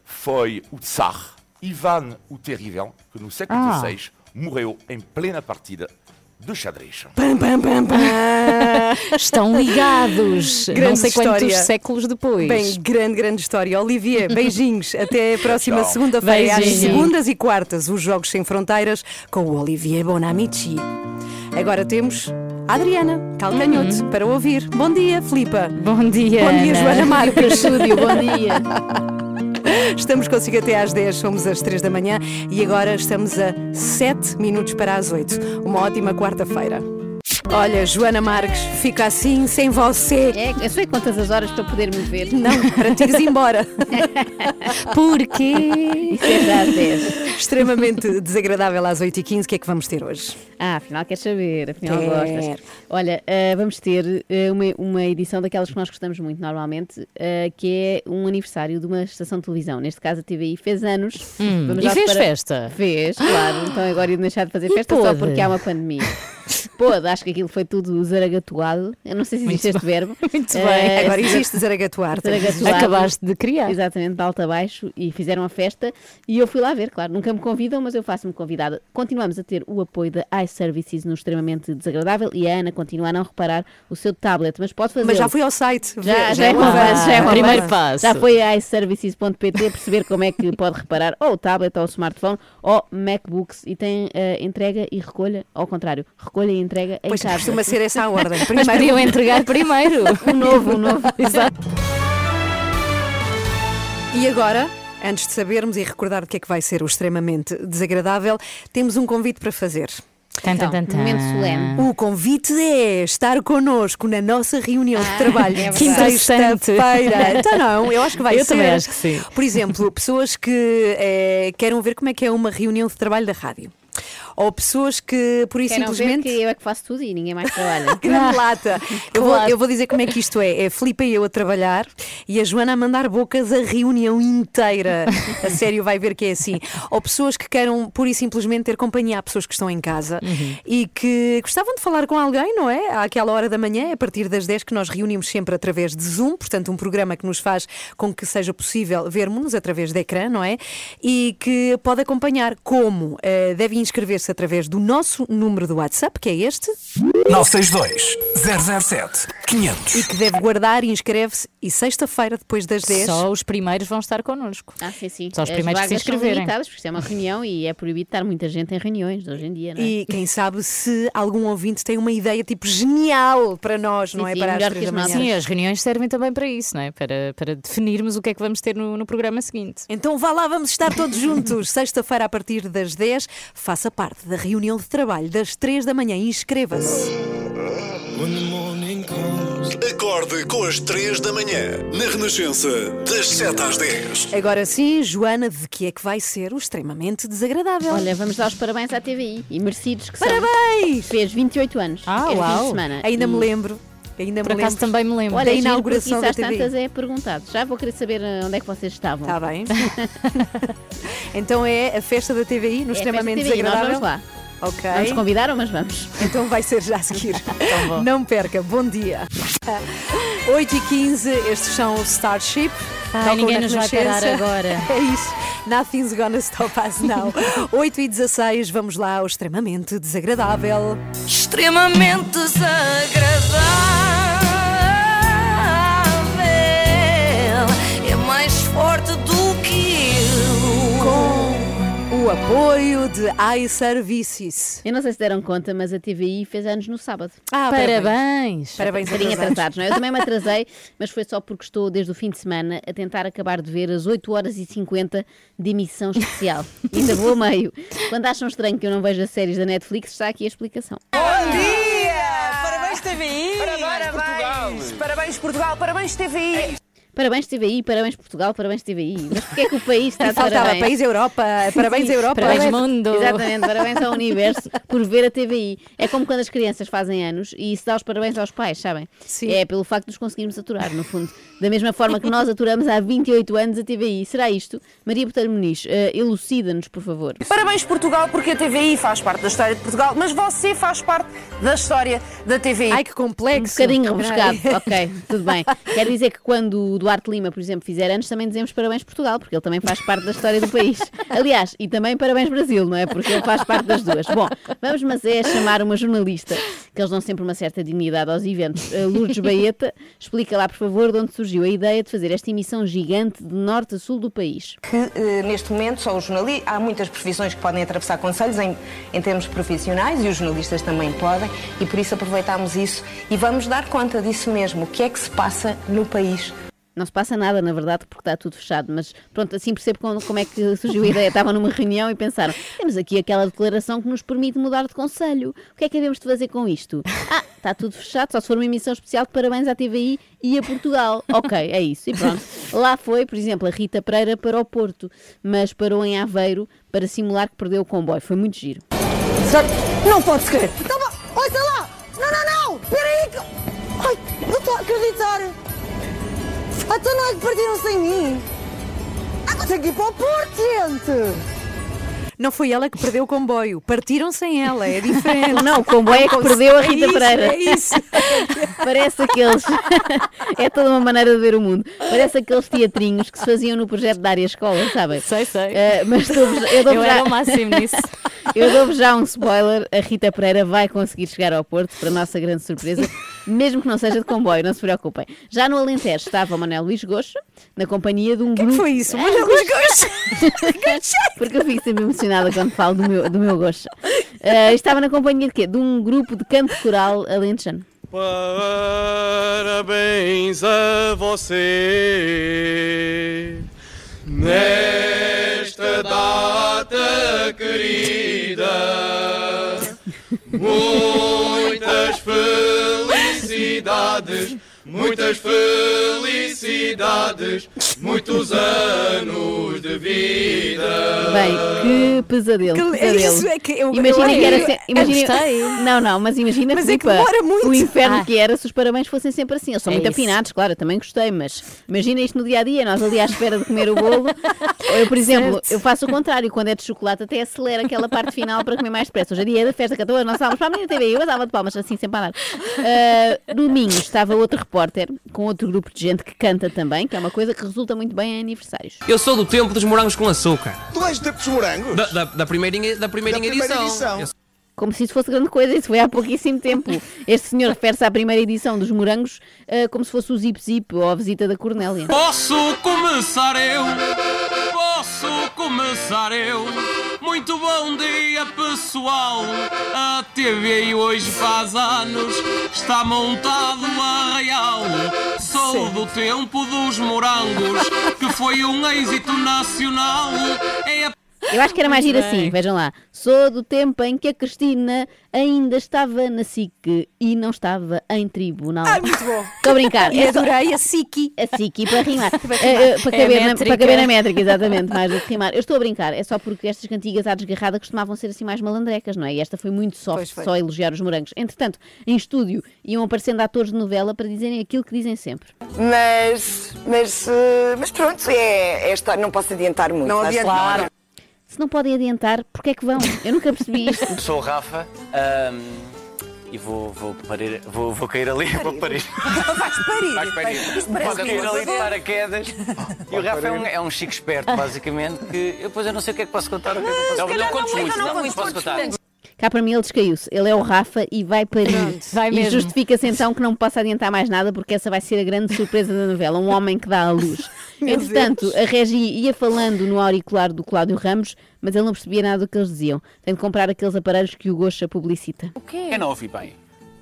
Foi o Tsar Ivan o Terrível, que no século Ah. XVI morreu em plena partida de xadrez. Pam, pam, pam, pam. Estão ligados. não Grande sei quantos história. séculos depois. Bem, grande, grande história. Olivia, beijinhos. Até a próxima segunda-feira, às segundas e quartas, os Jogos Sem Fronteiras com o Olivier Bonamici. Agora temos a Adriana Calcanhoto para ouvir. Bom dia, Filipa. Bom dia. Bom dia, Ana. Joana Marques. Estúdio, bom dia. Estamos consigo até às 10, somos às 3 da manhã e agora estamos a 7 minutos para as 8. Uma ótima quarta-feira. Olha, Joana Marques, fica assim sem você. É, eu sei quantas as horas para poder me ver. Não, para te ires embora. Porquê? Isso é já às 10. Extremamente desagradável às 8h15. O que é que vamos ter hoje? Ah, afinal queres saber, afinal Quero. gostas. Olha, ah, vamos ter ah, uma, uma edição daquelas que nós gostamos muito normalmente, ah, que é um aniversário de uma estação de televisão. Neste caso a TVI fez anos. Vamos Hum, e fez para- festa? Fez, claro. Então agora ia deixar de fazer E festa só pôde? porque há uma pandemia. Pôde, acho que aquilo foi tudo zaragatuado. Eu não sei se existe este verbo. Muito Ah, bem. Agora existe zaragatuar. Acabaste de criar. Exatamente, de alto a baixo e fizeram a festa e eu fui lá ver, claro, nunca me convidam, mas eu faço-me convidada. Continuamos a ter o apoio da iServices no extremamente desagradável e a Ana continua a não reparar o seu tablet, mas pode fazer. Mas já fui ao site. Já, já é um um avanço, já é um Primeiro avanço. passo. Já foi a iServices.pt perceber como é que pode reparar ou o tablet ou o smartphone ou MacBooks e tem eh, entrega e recolha, ao contrário, recolha e entrega em Pois casa. costuma ser essa a ordem. Mas Primeiro podiam entregar primeiro. Um novo, um novo. Exato. E agora, antes de sabermos e recordar do que é que vai ser o extremamente desagradável, temos um convite para fazer. Tan, tan, tan, tan. momento solene. O convite é estar connosco na nossa reunião de trabalho é de verdade. sexta-feira. Então não, eu acho que vai Eu ser. também acho que sim. Por exemplo, pessoas que eh, queiram ver como é que é uma reunião de trabalho da rádio. Ou pessoas que, por isso, Queiram ver simplesmente. que eu é que faço tudo e ninguém mais trabalha. Grande lata. Eu, vou, eu vou dizer como é que isto é. É Filipe e eu a trabalhar e a Joana a mandar bocas a reunião inteira. A sério, vai ver que é assim. Ou pessoas que queiram pura e simplesmente ter companhia a pessoas que estão em casa e que gostavam de falar com alguém, não é? Àquela hora da manhã, a partir das 10 que nós reunimos sempre através de Zoom, portanto, um programa que nos faz com que seja possível vermos-nos através de ecrã, não é? E que pode acompanhar como? Eh, deve inscrever-se através do nosso número do WhatsApp, que é este. 962 007 500. e que deve guardar e inscreve-se e sexta-feira depois das 10 Só os primeiros vão estar connosco. Ah, sim, sim. Só os As primeiros que se são inscreverem. limitadas, porque isto é uma reunião e é proibido estar muita gente em reuniões hoje em dia, não é? e quem sabe se algum ouvinte tem uma ideia tipo genial para nós, não Sim, é? sim, para as três da. Sim, as reuniões servem também para isso, não é? Para, para definirmos o que é que vamos ter no, no programa seguinte. Então vá lá, vamos estar todos juntos. Sexta-feira, a partir das 10, faça parte da reunião de trabalho das 3 da manhã. Inscreva-se. Acorde com as 3 da manhã, na Renascença, das 7 às 10. Agora sim, Joana, de que é que vai ser o extremamente desagradável? Olha, vamos dar os parabéns à TVI e merecidos que Parabéns! são. Fez 28 anos Ah, este fim uau. de semana. Ainda me E- lembro. Ainda Por me acaso lembro. também me lembro. Olha, da inauguração da TVI. tantas é perguntado. Já vou querer saber eh, onde é que vocês estavam. Está bem. então é a festa da TVI no É a extremamente TVI, nós desagradável. vamos lá. Ok. Não nos convidaram, mas vamos. Então vai ser já a seguir. Não perca, bom dia. 8 e 15 estes são o Starship. Ai, ninguém nos vai parar agora. É isso. Nothing's gonna stop us now. 8 e 16, vamos lá ao extremamente desagradável. Extremamente desagradável. O apoio de iServices. Eu não sei se deram conta, mas a TVI fez anos no sábado. Ah, Parabéns. Parabéns Um bocadinho atrasados. atrasados, não é? Eu também me atrasei, mas foi só porque estou desde o fim de semana a tentar acabar de ver as 8 horas e 50 de emissão especial. E ainda vou a meio. Quando acham estranho que eu não vejo as séries da Netflix, está aqui a explicação. Bom dia! Parabéns TVI! Parabéns, Portugal! Parabéns Portugal! Parabéns TVI! Parabéns TVI, parabéns Portugal, parabéns TVI. Mas porquê é que o país está de faltava parabéns? País Europa, parabéns Sim, Europa. Parabéns, mundo. Exatamente, parabéns ao universo por ver a TVI. É como quando as crianças fazem anos e se dá os parabéns aos pais, sabem? Sim. É pelo facto de nos conseguirmos aturar, no fundo. Da mesma forma que nós aturamos há 28 anos a TVI. Será isto? Maria Botelho Muniz, eh, elucida-nos, por favor. Parabéns Portugal, porque a TVI faz parte da história de Portugal, mas você faz parte da história da TVI. Ai, que Um complexo. bocadinho rebuscado, ok, tudo bem. Quer dizer que quando o Duarte Lima, por exemplo, fizer anos, também dizemos parabéns Portugal, porque ele também faz parte da história do país. Aliás, e também parabéns Brasil, não é? Porque ele faz parte das duas. Bom, vamos, mas é chamar uma jornalista, que eles dão sempre uma certa dignidade aos eventos. A Lourdes Baeta, explica lá, por favor, de onde surgiu a ideia de fazer esta emissão gigante de norte a sul do país. que eh, neste momento só os jornalistas, há muitas profissões que podem atravessar conselhos em, em termos profissionais e os jornalistas também podem e por isso aproveitámos isso e vamos dar conta disso mesmo, o que é que se passa no país. Não se passa nada, na verdade, porque está tudo fechado, mas pronto, assim percebo como, como é que surgiu a ideia. Estavam numa reunião e pensaram: temos aqui aquela declaração que nos permite mudar de conselho. O que é que devemos de fazer com isto? Ah, está tudo fechado, só se for uma emissão especial de parabéns à TVI e a Portugal. Ok, é isso. E pronto. Lá foi, por exemplo, a Rita Pereira para o Porto, mas parou em Aveiro para simular que perdeu o comboio. Foi muito giro. Não pode ser! Então, olha lá! Não, não, não! Peraí! que- Ai, não estou a acreditar! Até não é que partiram sem mim! Ah, mas aqui para o Porto, gente! Não foi ela que perdeu o comboio. Partiram sem ela, é diferente. Não, o comboio é que perdeu a Rita É isso, Pereira. É isso. Parece aqueles. é toda uma maneira de ver o mundo. Parece aqueles teatrinhos que se faziam no projeto da área escola, sabem? Sei, sei. Eh, mas dou-vos- eu dou Eu já... era o máximo nisso. Eu dou-vos já um spoiler: a Rita Pereira vai conseguir chegar ao Porto, para a nossa grande surpresa, mesmo que não seja de comboio, não se preocupem. Já no Alentejo estava o Manuel Luís Goxa, na companhia de um grupo. foi isso? Manuel Luís Goxa? Porque eu fico sempre emocionada quando falo do meu, do meu Goxa. Eh, estava na companhia de quê? De um grupo de canto coral alentejano. Parabéns a você nesta data querida. Muitas felicidades, muitas felicidades, muitos anos de vida. Bem, que pesadelo. Que- pesadelo. isso, é que eu- imagina eu- que era eu- se- eu imagina- gostei. Não, não, mas imagina Mas é Filipa, muito. o inferno Ah. que era se os parabéns fossem sempre assim. Eles são É muito isso. afinados, claro, eu também gostei, mas imagina isto no dia a dia, nós ali à espera de comer o bolo. Eu, por exemplo, Certo. eu faço o contrário, quando é de chocolate, até acelera aquela parte final para comer mais depressa. Hoje é dia da festa 14, nós estávamos para a minha TV, eu dava de palmas assim sempre a andar. Ah, domingo estava outro repórter com outro grupo de gente que canta também, que é uma coisa que resulta muito bem em aniversários. Eu sou do tempo dos morangos com açúcar. Tu és do tempo dos morangos? Da, da, da primeirinha, da primeirinha Da primeira edição. edição. Como se isso fosse grande coisa, isso foi há pouquíssimo tempo. Este senhor refere-se à primeira edição dos Morangos ah, como se fosse o Zip Zip ou a visita da Cornélia. Posso começar eu? Posso começar eu? Muito bom dia, pessoal. A TV hoje faz anos, está montado a real. Sou do tempo dos morangos, que foi um êxito nacional. É a Eu acho que era mais ir assim, vejam lá. Sou do tempo em que a Cristina ainda estava na SIC e não estava em tribunal. Ah, muito bom. Estou a brincar. E É só- adorei a Siki. A Siki para rimar. Para rimar. eh, para, É caber na, métrica. para caber na métrica, exatamente, mais do que rimar. Eu estou a brincar, é só porque estas cantigas à desgarrada costumavam ser assim mais malandrecas, não é? E esta foi muito soft, foi. só elogiar os morangos. Entretanto, em estúdio iam aparecendo atores de novela para dizerem aquilo que dizem sempre. Mas, mas, eh, mas pronto, é, é esta- não posso adiantar muito. Não adianta claro. Se não podem adiantar, porque é que vão? Eu nunca percebi isto. Sou o Rafa ahm, e vou, vou, parir, vou, vou cair ali, vou parir. Vais parir. Vais parir. Isto Vou parece cair ali de um paraquedas. E o Rafa é um, é um chico esperto, basicamente, que eu depois eu não sei o que é que posso contar. O que é que eu posso se calhar não contes não, muito, não não, contes, posso contes contar. pouco. Cá para mim ele descaiu-se. Ele é o Rafa e vai parir. Vai e mesmo. justifica-se então que não me possa adiantar mais nada porque essa vai ser a grande surpresa da novela. Um homem que dá à luz. Entretanto, a Regi ia falando no auricular do Cláudio Ramos, mas ele não percebia nada do que eles diziam. Tem de comprar aqueles aparelhos que o Gocha publicita. O quê? Eu não ouvi bem.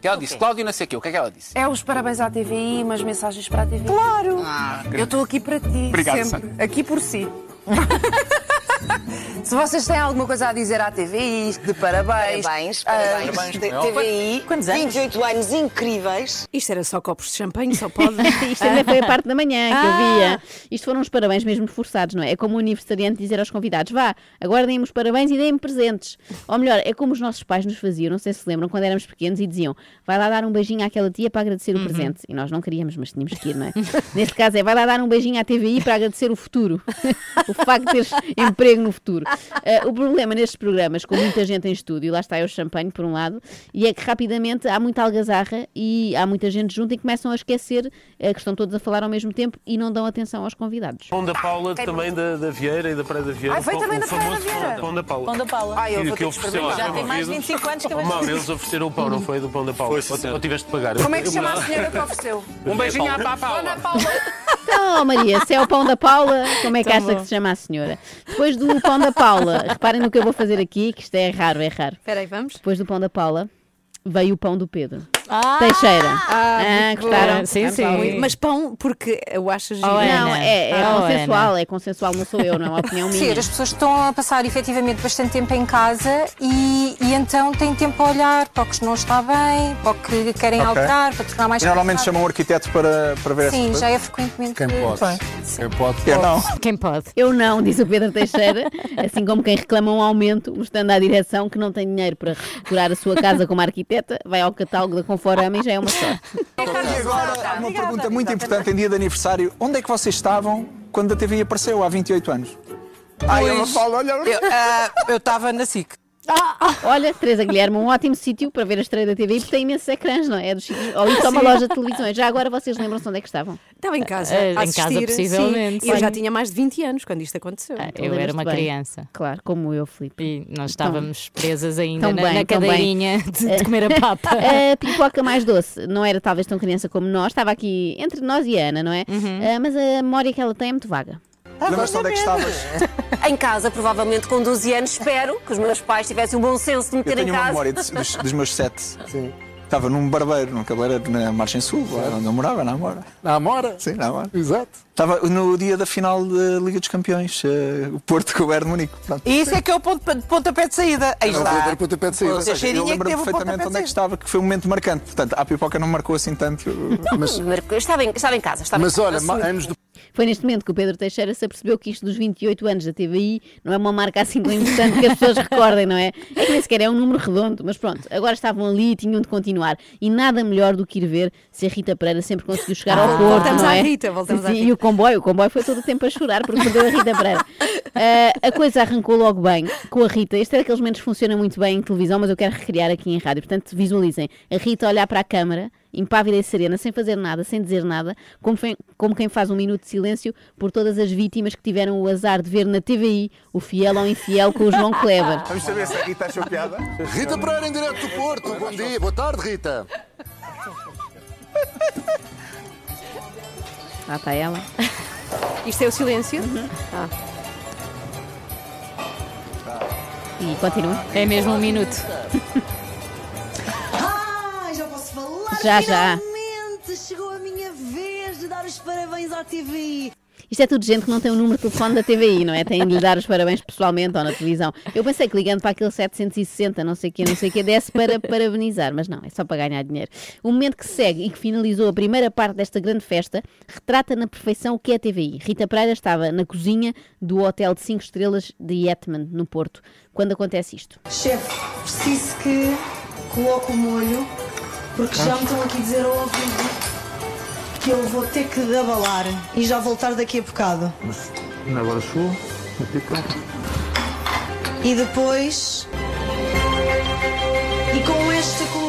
Que ela disse, Cláudio não sei o quê, o que é que ela disse? É os parabéns à TVI, umas mensagens para a TVI. Claro! eu estou aqui para ti, Obrigado, sempre. Aqui por si. Se vocês têm alguma coisa a dizer à TVI, de parabéns. Parabéns, ah, parabéns. TVI, Quantos anos? 28 anos incríveis. Isto era só copos de champanhe, só pode. Isto ainda foi a parte da manhã que eu Ah. via. Isto foram os parabéns mesmo forçados, não é? É como o aniversariante dizer aos convidados: vá, agora deem-me os parabéns e deem-me presentes. Ou melhor, é como os nossos pais nos faziam, não sei se se lembram, quando éramos pequenos e diziam: vai lá dar um beijinho àquela tia para agradecer o presente. E nós não queríamos, mas tínhamos que ir, não é? Neste caso é: vai lá dar um beijinho à TVI para agradecer o futuro. o facto de teres emprego no futuro. Ah, o problema nestes programas, com muita gente em estúdio, lá está eu champanhe por um lado, e é que rapidamente há muita algazarra e há muita gente junto e começam a esquecer eh, que estão todos a falar ao mesmo tempo e não dão atenção aos convidados. Pão da Paula, também da, da Vieira e da Praia da Vieira. Ah, foi também da Praia da Vieira. Pão da Paula. Pão da Paula. Ah, eu E vou que ter que ofereceram Já tem mais de envolvidos. 25 anos que eu isso. eles ofereceram o pão, não foi? Do Pão da Paula. Ou, ou tiveste de pagar? Como é que chama a senhora que ofereceu? Um beijinho à Paula. Dona Paula. Então, Maria, se é o pão da Paula, como é que Tá acha bom. que se chama a senhora? Depois do pão da Paula, reparem no que eu vou fazer aqui, que isto é raro, é raro. Espera aí, vamos? Depois do pão da Paula, veio o pão do Pedro. Ah! Teixeira. Ah, Ah, gostaram? bom. Sim, sim. Mas pão, porque eu acho giro. Oh, Não, Ana. é, é Oh, consensual, é consensual, não sou eu, não é uma opinião minha. Sim, as pessoas estão a passar efetivamente bastante tempo em casa e, e então têm tempo a olhar para o que não está bem, para o que querem Ok. alterar, para tornar mais E normalmente chamam um arquiteto para, para ver Sim, já é frequentemente. Quem pode? Quem pode? Eu não. Quem pode? Eu não, diz o Pedro Teixeira, assim como quem reclama um aumento, mostrando à direção que não tem dinheiro para decorar a sua casa como arquiteta, vai ao catálogo da Conforama e já é uma sorte. E agora, há uma pergunta muito importante em dia de aniversário. Onde é que vocês estavam quando a TVI apareceu, há 28 anos? Ai, ela fala, olha... Eu estava na SIC. Olha, Teresa Guilherme, um ótimo sítio para ver a estreia da TVI, porque tem imensos ecrãs, não é? É dos sítios- Ou isso é uma loja de televisões. Já agora vocês lembram-se onde é que estavam? Estava em casa. Ah, a em casa, assistir, possivelmente. sim. Eu já tinha mais de 20 anos quando isto aconteceu. Ah, eu era uma bem? criança. Claro, como eu, Filipe. E nós estávamos presas ainda Tão na, bem, na tão cadeirinha de, de comer a papa. A pipoca mais doce não era talvez tão criança como nós, estava aqui entre nós e a Ana, não é? Uhum. Ah, mas a memória que ela tem é muito vaga. Lembras-te onde é que estavas? Em casa, provavelmente com 12 anos, espero que os meus pais tivessem o bom senso de me Eu meter em tenho uma casa. memória de- dos, dos meus sete. Sim. Estava num barbeiro, num cabeleireiro na Margem Sul, onde eu morava, na Amora. Na Amora? Sim, na Amora. Exato. Estava no dia da final da Liga dos Campeões, eh, o Porto com o Bayern de Munique. Pronto. E isso é que é o ponto, pontapé de saída. Aí Era o está. verdadeiro pontapé de saída. Ou seja, cheirinha eu lembro teve o perfeitamente onde é que estava, que foi um momento marcante. Portanto, a pipoca não marcou assim tanto. Mas, Eu estava em, estava em casa. Estava em Mas casa, olha, anos de... Foi neste momento que o Pedro Teixeira se apercebeu que isto dos 28 anos da TVI não é uma marca assim tão importante que as pessoas recordem, não é? É que nem sequer é um número redondo, mas pronto, agora estavam ali e tinham de continuar. E nada melhor do que ir ver se a Rita Pereira sempre conseguiu chegar ao Ah, Porto, voltamos não à é? Rita, voltamos à Sim, Rita. E o comboio, o comboio foi todo o tempo a chorar porque perdeu a Rita Pereira. Ah, a coisa arrancou logo bem com a Rita. Este é daqueles momentos que funciona muito bem em televisão, mas eu quero recriar aqui em rádio. Portanto, visualizem a Rita olhar para a câmara, impávida e serena, sem fazer nada, sem dizer nada, como, fe- como quem faz um minuto de silêncio por todas as vítimas que tiveram o azar de ver na TVI o fiel ou infiel com o João Kleber. Vamos saber se a Rita achou piada? Rita Pereira em direto do Porto. Bom dia, boa tarde, Rita. Lá está ela. Isto é o silêncio? Uhum. Ah. E continua. É mesmo um minuto. Ah, já? Já, chegou a minha vez de dar os parabéns à TVI. Isto é tudo gente que não tem o número de telefone da TVI, não é? Tem de lhe dar os parabéns pessoalmente ou na televisão. Eu pensei que ligando para aquele 760, não sei o quê, não sei o quê, desse para parabenizar, mas não, é só para ganhar dinheiro. O momento que segue e que finalizou a primeira parte desta grande festa retrata na perfeição o que é a TVI. Rita Pereira estava na cozinha do hotel de 5 estrelas de Yetman, no Porto, quando acontece isto. Chefe, preciso que coloque o molho, porque já me estão aqui a dizer ao ouvido que eu vou ter que abalar e já voltar daqui a bocado. Agora chegou. E depois. E com esta colocação.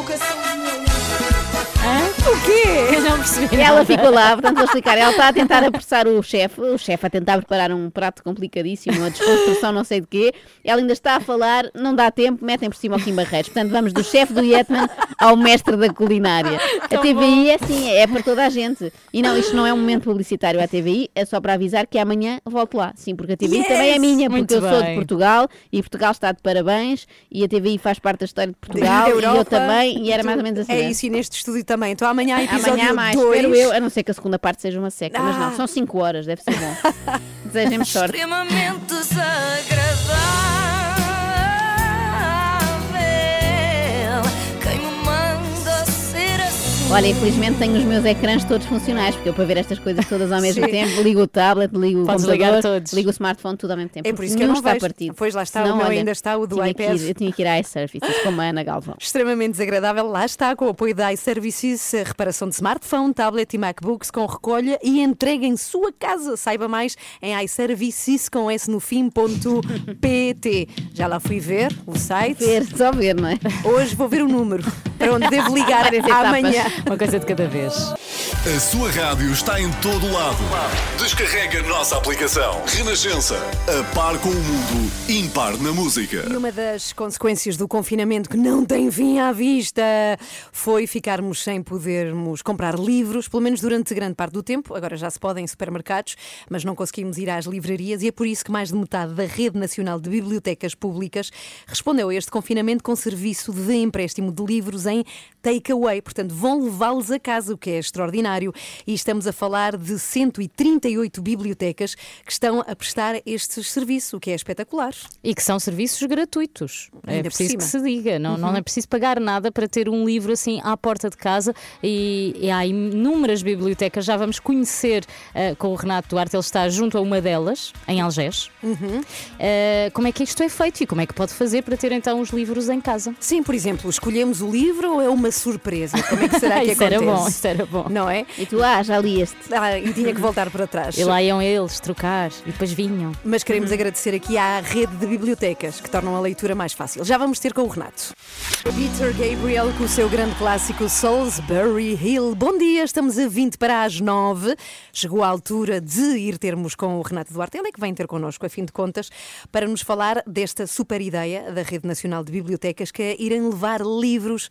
O quê? Eu não percebi. E ela ficou lá, portanto, vou explicar. Ela está a tentar apressar o chefe, o chefe a tentar preparar um prato complicadíssimo, uma desconstrução não sei de quê. Ela ainda está a falar, não dá tempo, metem por cima o Kim Barreiros. Portanto, vamos do chefe do Yetman ao mestre da culinária. A TVI é assim, é para toda a gente. E não, isto não é um momento publicitário à TVI, é só para avisar que amanhã volto lá. Sim, porque a TVI também é Yes! minha, Muito porque eu sou de. Portugal e Portugal está de parabéns e a TVI faz parte da história de Portugal Da e eu Europa, também, e era mais ou menos assim. É né? isso, e neste estúdio também. Então amanhã episódio Amanhã há mais, 2. espero eu, a não ser que a segunda parte seja uma seca, mas Ah. não, são 5 horas, deve ser bom. Desejem-me sorte. Extremamente desagradável. Olha, infelizmente tenho os meus ecrãs todos funcionais, porque eu para ver estas coisas todas ao mesmo Sim. tempo, ligo o tablet, ligo Podes o computador, ligo o smartphone, tudo ao mesmo tempo. É por isso que eu não está vejo. partido. Pois lá está, Senão, o meu olha, ainda está, o do tinha iPad. ir- eu tinha que ir à iServices, como a Ana Galvão. Extremamente desagradável, lá está, com o apoio da iServices, a reparação de smartphone, tablet e MacBooks com recolha e entrega em sua casa. Saiba mais em iServices com S no fim.pt. Já lá fui ver o site. Ver, só ver, não é? Hoje vou ver o número para onde devo ligar amanhã. Uma coisa de cada vez. A sua rádio está em todo o lado. Descarrega a nossa aplicação. Renascença. A par com o mundo, impar na música. E uma das consequências do confinamento que não tem fim à vista foi ficarmos sem podermos comprar livros, pelo menos durante grande parte do tempo. Agora já se pode em supermercados, mas não conseguimos ir às livrarias e é por isso que mais de metade da Rede Nacional de Bibliotecas Públicas respondeu a este confinamento com serviço de empréstimo de livros em takeaway. Portanto, vão levá-los a casa, o que é extraordinário. E estamos a falar de 138 bibliotecas que estão a prestar este serviço, o que é espetacular. E que são serviços gratuitos. é Ainda por preciso que se diga. Não, não Uhum. é preciso pagar nada para ter um livro assim à porta de casa. E, e há inúmeras bibliotecas. Já vamos conhecer eh, com o Renato Duarte. Ele está junto a uma delas, em Algés. Uhum. Eh, como é que isto é feito e como é que pode fazer para ter então os livros em casa? Sim, por exemplo, escolhemos o livro ou é uma surpresa? Como é que será que Isso era acontece? bom, isso era bom. Não é? E tu, ah, já li este. Ah, e tinha que voltar para trás. E lá iam eles trocar e depois vinham. Mas queremos agradecer aqui à rede de bibliotecas que tornam a leitura mais fácil. Já vamos ter com o Renato. Peter Gabriel com o seu grande clássico Salisbury Hill. Bom dia, estamos a 20 para as 9. Chegou a altura de ir termos com o Renato Duarte. Ele é que vem ter connosco, a fim de contas, para nos falar desta super ideia da Rede Nacional de Bibliotecas que é irem levar livros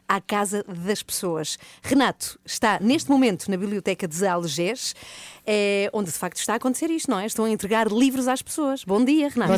à casa das pessoas. Renato está neste momento na Biblioteca de Algés, é, onde de facto está a acontecer isto, não é? Estão a entregar livros às pessoas. Bom dia, Renato.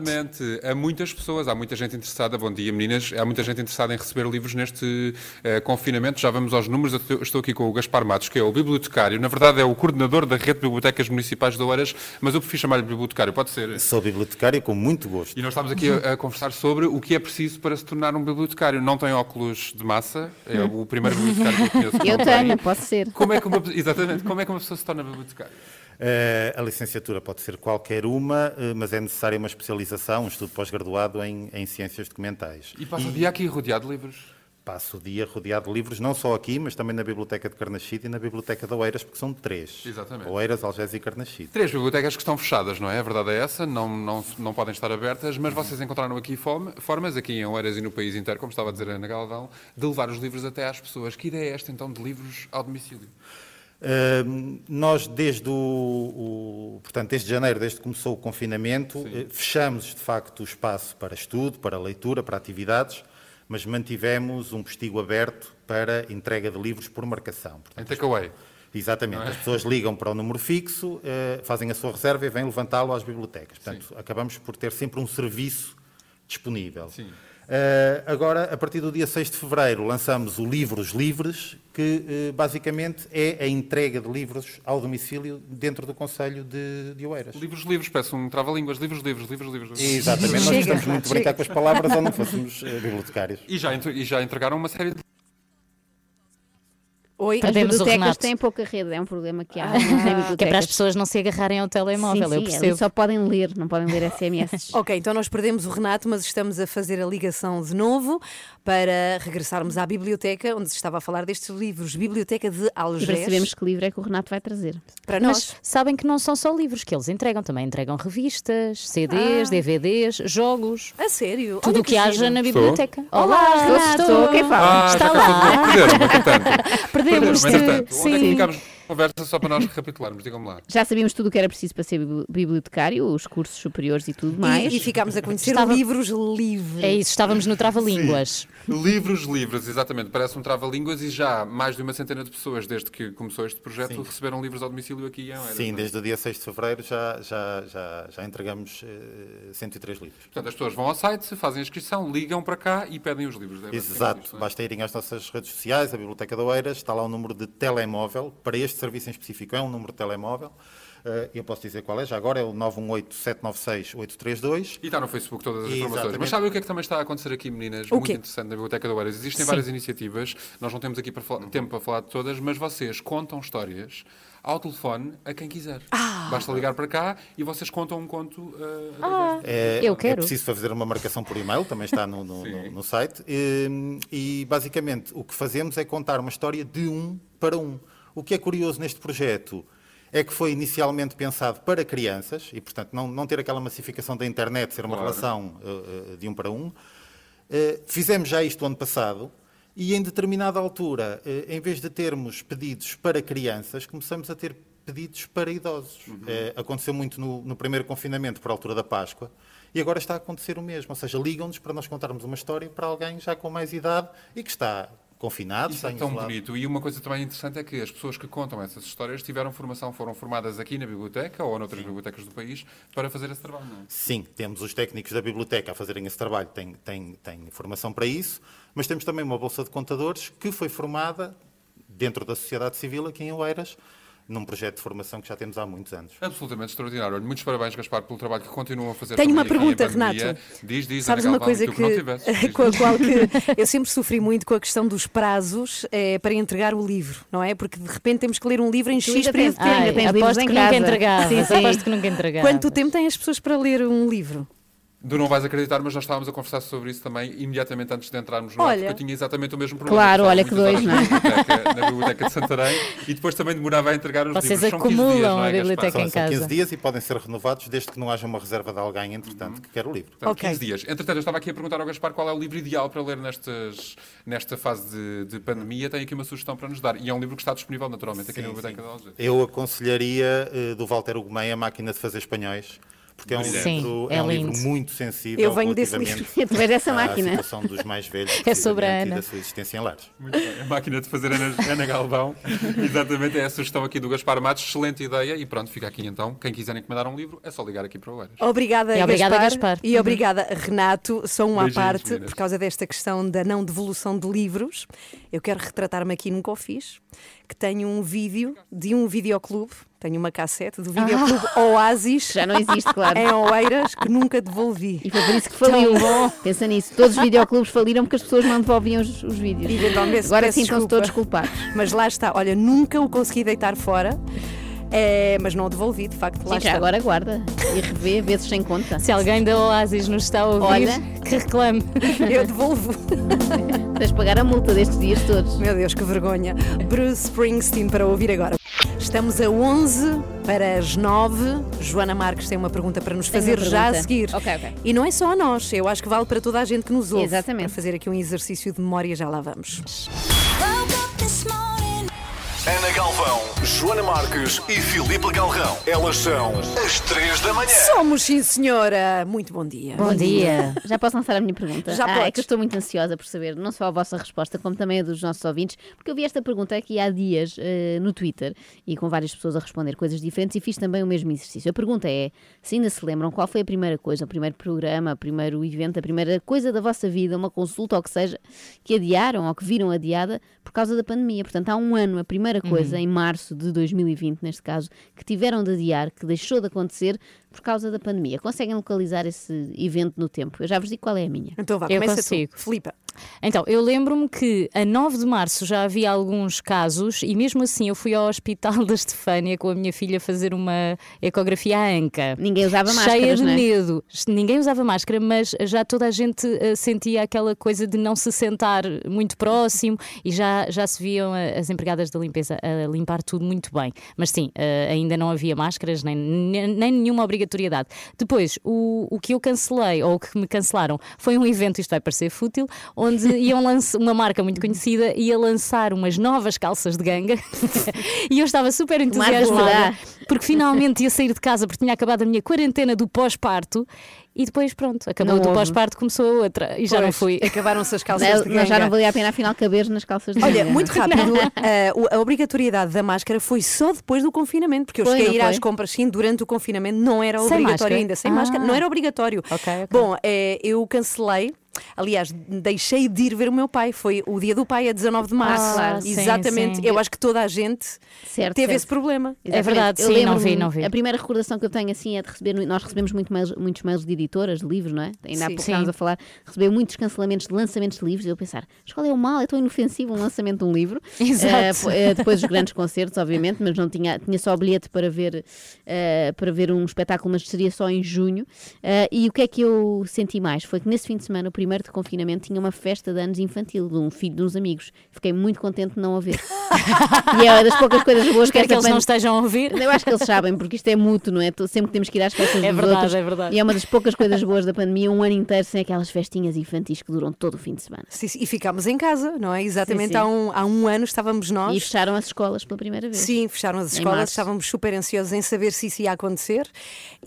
Exatamente. Há muitas pessoas, há muita gente interessada, bom dia meninas, há muita gente interessada em receber livros neste eh, confinamento. Já vamos aos números. Eu estou- aqui com o Gaspar Matos, que é o bibliotecário. Na verdade, é o coordenador da rede de bibliotecas municipais de Oeiras, mas eu prefiro chamar-lhe bibliotecário, pode ser? Sou bibliotecário com muito gosto. E nós estamos aqui a, a conversar sobre o que é preciso para se tornar um bibliotecário. Não tem óculos de massa, é o primeiro bibliotecário que eu conheço. que Eu tenho, tem. posso ser. Como é que uma, exatamente, como é que uma pessoa se torna bibliotecário? Eh, a licenciatura pode ser qualquer uma, eh, mas é necessária uma especialização, um estudo pós-graduado em, em ciências documentais. E passa o dia aqui rodeado de livros. Passo o dia rodeado de livros, não só aqui, mas também na Biblioteca de Carnachide e na Biblioteca de Oeiras, porque são três. Exatamente. Oeiras, Algés e Carnachide. Três bibliotecas que estão fechadas, não é? A verdade é essa, não, não, não podem estar abertas, mas vocês encontraram aqui fome- formas, aqui em Oeiras e no país inteiro, como estava a dizer a Ana Galvão, de levar os livros até às pessoas. Que ideia é esta, então, de livros ao domicílio? Uh, nós, desde o, o- portanto, desde janeiro, desde que começou o confinamento, eh, fechamos de facto o espaço para estudo, para leitura, para atividades, mas mantivemos um postigo aberto para entrega de livros por marcação. Em takeaway. Exatamente. É? As pessoas ligam para o número fixo, eh, fazem a sua reserva e vêm levantá-lo às bibliotecas. Portanto, acabamos por ter sempre um serviço disponível. Eh, agora, a partir do dia 6 de fevereiro, lançamos o Livros Livres, que eh, basicamente é a entrega de livros ao domicílio dentro do Conselho de, de Oeiras. Livros livres, peço um trava-línguas, livros livres, livros livres. Exatamente, nós Chega, gostamos muito de brincar com as palavras ou não fôssemos eh, bibliotecários. E já, e já entregaram uma série de. Oi, As Perdemos o bibliotecas Renato. têm pouca rede, é um problema que há. Ah, nas que é para as pessoas não se agarrarem ao telemóvel, sim, eu sim, percebo. só podem ler, não podem ler SMS. Ok, então nós perdemos o Renato, mas estamos a fazer a ligação de novo para regressarmos à biblioteca, onde se estava a falar destes livros. Biblioteca de E para Algés. sabermos que livro é que o Renato vai trazer. Para Mas sabem que não são só livros que eles entregam, também entregam revistas, CDs, Ah. DVDs, jogos. A sério? Tudo Olha o que, que haja na Estou? biblioteca. Olá, Olá, Renato. Estou, quem fala? Ah, Está lá. Perderam-me, Perdemos-te. Perderam-me, entretanto. Onde é que ficámos conversa só para nós recapitularmos? Digam-me lá. Já sabíamos tudo o que era preciso para ser bibli- bibliotecário, os cursos superiores e tudo mais. E, e ficámos a conhecer Estava- livros livres. É isso, estávamos no Trava-Línguas. Livros livres, exatamente. Parece um trava-línguas e já mais de uma centena de pessoas, desde que começou este projeto, receberam livros ao domicílio aqui em Oeiras. Sim, é? desde o dia 6 de fevereiro já, já, já, já entregamos eh, 103 livros. Portanto, as pessoas vão ao site, fazem a inscrição, ligam para cá e pedem os livros. É Exato, não é? basta irem às nossas redes sociais, a Biblioteca da Oeiras, está lá o número de telemóvel, para este serviço em específico é um número de telemóvel, Eh, eu posso dizer qual é, já agora é o 918-796-832. E está no Facebook todas as informações. Exatamente. Mas sabem o que é que também está a acontecer aqui, meninas? O Muito quê? interessante na Biblioteca da Oeiras. Existem Sim. várias iniciativas, nós não temos aqui para falar- tempo para falar de todas, mas vocês contam histórias ao telefone a quem quiser. Basta ligar para cá e vocês contam um conto. através de- É, Eu É quero. preciso fazer uma marcação por e-mail, também está no, no- no- no site. E, e, basicamente o que fazemos é contar uma história de um para um. O que é curioso neste projeto é que foi inicialmente pensado para crianças e, portanto, não, não ter aquela massificação da internet, ser uma Claro. relação eh, de um para um. Eh, fizemos já isto ano passado. E em determinada altura, em vez de termos pedidos para crianças, começamos a ter pedidos para idosos. Eh, aconteceu muito no, no primeiro confinamento, por altura da Páscoa, e agora está a acontecer o mesmo. Ou seja, ligam-nos para nós contarmos uma história para alguém já com mais idade e que está confinado, Isso é tão isolado. bonito. E uma coisa também interessante é que as pessoas que contam essas histórias tiveram formação, foram formadas aqui na biblioteca ou noutras bibliotecas do país para fazer esse trabalho, não é? Sim, temos os técnicos da biblioteca a fazerem esse trabalho, têm, têm, têm formação para isso, mas temos também uma bolsa de contadores que foi formada dentro da sociedade civil aqui em Oeiras, num projeto de formação que já temos há muitos anos. Absolutamente extraordinário. Olha, muitos parabéns, Gaspar, pelo trabalho que continuam a fazer. Tenho uma pergunta. Renato. Diz, diz, Sabes Ana uma coisa que, que não tivesses. Diz. com a qual que eu sempre sofri muito com a questão dos prazos eh, para entregar o livro, não é? Porque de repente temos que ler um livro em Tu X período de tempo. livros aposto que casa. nunca entregavas. Sim, sim. Aposto que nunca entregavas. Quanto tempo têm as pessoas para ler um livro? Tu não vais acreditar, mas nós estávamos a conversar sobre isso também imediatamente antes de entrarmos no ar, Olha. porque eu tinha exatamente o mesmo problema. Claro, olha que dois, não é? na biblioteca, na biblioteca de Santarém e depois também demorava a entregar os Vocês livros. São 15 dias, acumulam não é, a Gaspar? biblioteca São, em são 15 casa. dias e podem ser renovados desde que não haja uma reserva de alguém, entretanto, que quer o livro. Portanto, Ok. 15 dias. Entretanto, eu estava aqui a perguntar ao Gaspar qual é o livro ideal para ler nestas, nesta fase de, de pandemia. Tem aqui uma sugestão para nos dar. E é um livro que está disponível naturalmente aqui na Biblioteca da Algés. Eu aconselharia eh, do Walter Ugumem A Máquina de Fazer Espanhóis, porque é um, Sim, livro, é é um livro muito sensível Eu venho desse livro. Tu és dessa à máquina. situação dos mais velhos É sobre a e Ana. da sua existência em lares. Muito bem. A máquina de fazer Ana, Ana Galvão. Exatamente, é a sugestão aqui do Gaspar Matos. Excelente ideia. E pronto, fica aqui então. Quem quiser encomendar um livro, é só ligar aqui para o Eiras. Obrigada, E obrigada, Gaspar. Gaspar. E Uhum. obrigada, Renato. Só um à parte, meninas. por causa desta questão da não devolução de livros. Eu quero retratar-me aqui num Cofis, que tenho um vídeo de um videoclube. Tenho uma cassete do videoclube Oasis. Já não existe, claro. Em Oeiras, que nunca devolvi. E foi por isso que faliu. Pensa nisso. Todos os videoclubes faliram porque as pessoas não devolviam os, os vídeos. Eventualmente, Agora sim estão-se desculpa. todos culpados. Mas lá está, olha, nunca o consegui deitar fora. É, mas não o devolvi, de facto. Lá Sim, já está. agora guarda e revê vezes sem conta. Se alguém da Oasis nos está a ouvir, Olha. que reclame. Eu devolvo. Tens de pagar a multa destes dias todos. Meu Deus, que vergonha. Bruce Springsteen para ouvir agora. Estamos a 11 para as 9. Joana Marques tem uma pergunta para nos fazer já a seguir. Ok, ok. E não é só a nós, eu acho que vale para toda a gente que nos ouve. Exatamente. Para fazer aqui um exercício de memória, já lá vamos. Ana Galvão, Joana Marques e Filipe Galrão. Elas são as três da manhã. Somos, sim, senhora. Muito bom dia. Já posso lançar a minha pergunta? Já ah, É que eu estou muito ansiosa por saber não só a vossa resposta, como também a dos nossos ouvintes, porque eu vi esta pergunta aqui há dias eh, no Twitter e com várias pessoas a responder coisas diferentes e fiz também o mesmo exercício. A pergunta é: se ainda se lembram qual foi a primeira coisa, o primeiro programa, o primeiro evento, a primeira coisa da vossa vida, uma consulta ou o que seja, que adiaram ou que viram adiada por causa da pandemia? Portanto, há um ano, a primeira coisa, Uhum. em março de 2020, neste caso, que tiveram de adiar, que deixou de acontecer por causa da pandemia. Conseguem localizar esse evento no tempo? Eu já vos digo qual é a minha. Então vá, Eu começa consigo. tu. Filipa. Então, eu lembro-me que a 9 de março já havia alguns casos e mesmo assim eu fui ao hospital da Estefânia com a minha filha fazer uma ecografia à anca. Ninguém usava Cheia máscaras, de não é? medo. Ninguém usava máscara, mas já toda a gente eh, sentia aquela coisa de não se sentar muito próximo e já, já se viam as empregadas da limpeza a limpar tudo muito bem. Mas sim, eh, ainda não havia máscaras nem, nem nem nenhuma obrigatoriedade. Depois, o, o que eu cancelei, ou o que me cancelaram, foi um evento, isto vai parecer fútil, onde iam lançar, uma marca muito conhecida ia lançar umas novas calças de ganga e eu estava super entusiasmada porque finalmente ia sair de casa porque tinha acabado a minha quarentena do pós-parto e depois pronto, acabou Não do houve. pós-parto, começou a outra e já não Pois, fui. Acabaram-se as calças Mas de mas já ganga. não valia a pena afinal caber nas calças de Olha, ganga. muito rápido, eh, o- a obrigatoriedade da máscara foi só depois do confinamento, porque eu Foi, cheguei a não ir foi? às compras sim durante o confinamento, não era Sem obrigatório máscara? ainda, sem Ah. máscara, não era obrigatório. Ok, ok. Bom, eh, eu cancelei. Aliás, deixei de ir ver o meu pai. Foi o dia do pai, a 19 de março. Ah, claro, sim, Exatamente. sim. Eu acho que toda a gente Certo, teve certo. esse problema. É verdade, Eu sim, não vi, não vi. A primeira recordação que eu tenho assim é de receber, nós recebemos muito mails- muitos mails de editoras, de livros, não é? Ainda há pouco estávamos a falar, receber muitos cancelamentos de lançamentos de livros e eu pensar, mas qual é o mal? É tão inofensivo um lançamento de um livro. Exato. Eh, depois os grandes concertos, obviamente, mas não tinha, tinha só bilhete para ver, eh, para ver um espetáculo, mas seria só em junho. Eh, e o que é que eu senti mais? Foi que nesse fim de semana, o primeiro de confinamento, tinha uma festa de anos infantil de um filho de uns amigos. Fiquei muito contente de não a ver. e é das poucas coisas boas que Espero que esta eles não estejam a ouvir. eu acho que eles sabem, porque isto é mútuo, não é? Sempre que temos que ir às festas É dos verdade, outros. é verdade. E é uma das poucas coisas boas da pandemia, um ano inteiro sem aquelas festinhas infantis que duram todo o fim de semana. Sim, sim, E ficámos em casa, não é? Exatamente Sim, sim. Há, um, há um ano estávamos nós. E fecharam as escolas pela primeira vez. Sim, fecharam as escolas, março. estávamos super ansiosos em saber se isso ia acontecer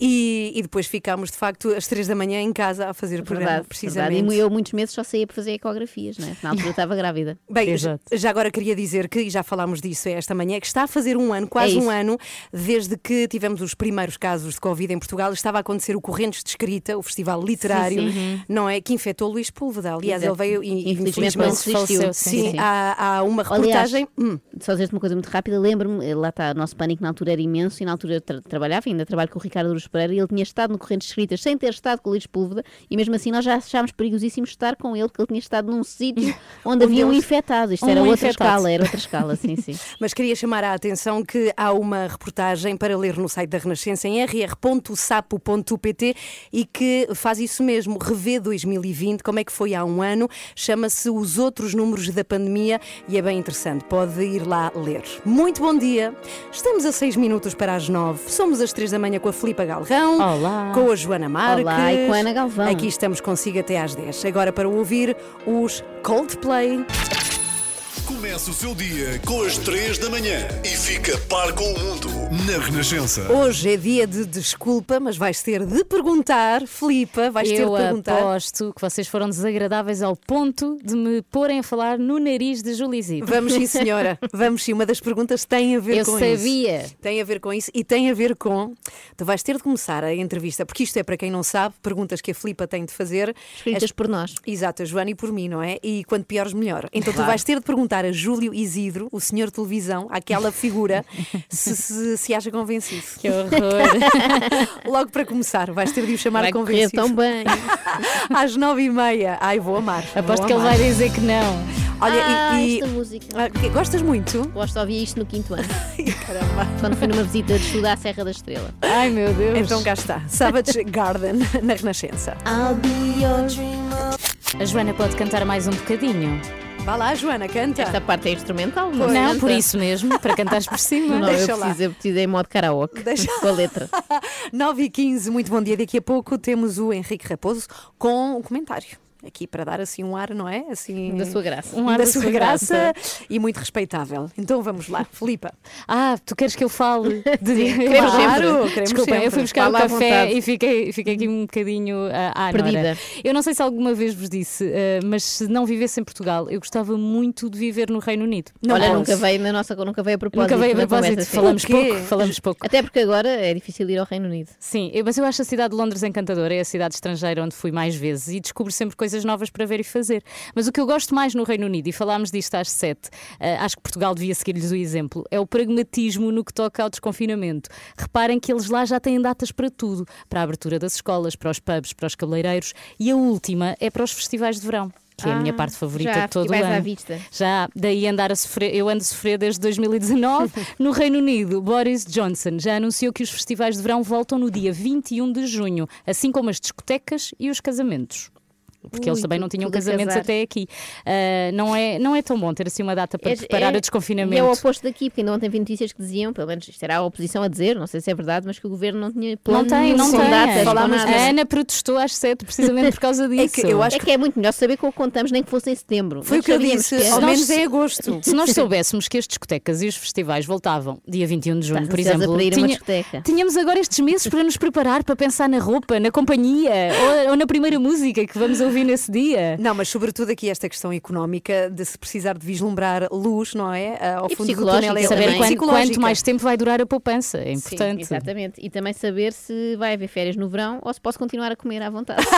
e, e depois ficámos de facto às três da manhã em casa a fazer o programa, Verdade, precisamente. verdade. Eu muitos meses só saía para fazer ecografias, não é? Na altura estava grávida. Bem, já, Exato. já agora queria dizer que, e já falámos disso esta manhã, que está a fazer um ano, quase É um ano, desde que tivemos os primeiros casos de Covid em Portugal, estava a acontecer o Correntes de Escrita, o festival literário, sim. não é? Que infectou Luís Púlveda. Aliás, Exato. ele veio e Infelizmente não infelizmente resistiu. Sim, Sim, sim. Há, há uma Aliás, reportagem. Hum, Só dizer-te uma coisa muito rápida, lembro-me, eh, lá está, o nosso pânico na altura era imenso e na altura eu tra- trabalhava, ainda trabalho com o Ricardo Aruz Pereira e ele tinha estado no Correntes Escritas sem ter estado com o Luís Púlveda e mesmo assim nós já achámos perigosíssimo estar com ele, porque ele tinha estado num sítio onde havia um infectado. Isto Um era outra infectado. escala, era outra escala, sim, sim. Mas queria chamar a atenção que há uma reportagem para ler no site da Renascença em rr.sapo.pt e que faz isso mesmo, revê 2020, como é que foi há um ano, chama-se Os Outros Números da Pandemia e é bem interessante, pode ir lá ler. Muito bom dia, estamos a 6 minutos para as 9, somos às 3 da manhã com a Filipa Galrão, Olá. com a Joana Marques. Olá, e com a Ana Galvão. Aqui estamos consigo até às 10. Agora para ouvir os Coldplay. Começa o seu dia com as três da manhã e fica par com o mundo na Renascença. Hoje é dia de desculpa, mas vais ter de perguntar, Filipa, vais ter Eu de perguntar. aposto que vocês foram desagradáveis ao ponto de me porem a falar no nariz de Julizito. Vamos sim, senhora. Vamos sim. Uma das perguntas tem a ver Eu com sabia. isso. Tem a ver com isso e tem a ver com. Tu vais ter de começar a entrevista, porque isto é para quem não sabe, perguntas que a Filipa tem de fazer. Escritas por nós. Exato, a Joana e por mim, não é? E quanto piores, melhor. Então tu Claro. vais ter de perguntar a Júlio Isidro, o senhor televisão, aquela figura, se, se, se acha convencido. Que horror. Logo para começar, vais ter de o chamar Vai convencido. tão bem. Às nove e meia. Ai, vou amar. Aposto vou que ele amar. vai dizer que não. Olha, ah, e, e- esta música. Ah, gostas muito? Gosto de ouvir isto no quinto ano. Caramba. Quando fui numa visita de estudo à Serra da Estrela. Ai meu Deus. Então cá está. Savage Garden na Renascença. I'll be your A Joana pode cantar mais um bocadinho. Vá lá, Joana, canta. Esta parte é instrumental, Não, não, canta. por isso mesmo, para cantares por cima. Não, Deixa eu lá. preciso, eu preciso em modo karaoke. Deixa- Com a letra. 9 e 15, muito bom dia. Daqui a pouco temos o Henrique Raposo com um comentário. Aqui para dar assim um ar, não é? Assim, Da sua graça. Um ar da da sua sua graça, graça. e muito respeitável. Então vamos lá, Filipa. Ah, tu queres que eu fale? De... queremos Claro, sempre. queremos Desculpa, sempre. eu fui buscar Fala o à café e fiquei, fiquei aqui um bocadinho ah, à Perdida. Nora. Eu não sei se alguma vez vos disse, ah, mas se não vivesse em Portugal, eu gostava muito de viver no Reino Unido. Não Olha, posso. nunca veio na nossa, nunca veio a propósito. Nunca veio a propósito, conversa, sim. falamos pouco, falamos pouco. Até porque agora é difícil ir ao Reino Unido. Sim, eu- mas eu acho a cidade de Londres encantadora, é a cidade estrangeira onde fui mais vezes e descubro sempre coisas novas para ver e fazer. Mas o que eu gosto mais no Reino Unido, e falámos disto às sete, ah, acho que Portugal devia seguir-lhes o exemplo, é o pragmatismo no que toca ao desconfinamento. Reparem que eles lá já têm datas para tudo, para a abertura das escolas, para os pubs, para os cabeleireiros e a última é para os festivais de verão. Que é a minha Ah, parte favorita já, de todo o ano. à vista. Já, daí andar a sofrer, eu ando a sofrer desde 2019. no Reino Unido, Boris Johnson já anunciou que os festivais de verão voltam no dia 21 de junho, assim como as discotecas e os casamentos. Porque eles Ui, também não tinham casamentos casar. até aqui. Ah, não, é, não é tão bom ter assim uma data para É- preparar é- o desconfinamento. E é o oposto daqui, porque ainda ontem vi notícias que diziam, pelo menos isto era a oposição a dizer, não sei se é verdade, mas que o governo não tinha plano Não tem, não tem. datas, Falámos nada. A Ana protestou às sete precisamente por causa disso. que eu acho É que é muito melhor saber que o contamos, nem que fosse em setembro. Foi o que eu disse, que ao menos em agosto. Se nós soubéssemos que as discotecas e os festivais voltavam dia 21 de junho, Estás por exemplo, para ir a uma tinha- tínhamos agora estes meses para nos preparar para pensar na roupa, na companhia ou, ou na primeira música que vamos ouvir nesse dia. Não, mas sobretudo aqui esta questão económica de se precisar de vislumbrar luz, não é? Ah, Ao E fundo do túnel é. Saber quanto, quanto mais tempo vai durar a poupança, é Sim, importante. exatamente. E também saber se vai haver férias no verão ou se posso continuar a comer à vontade.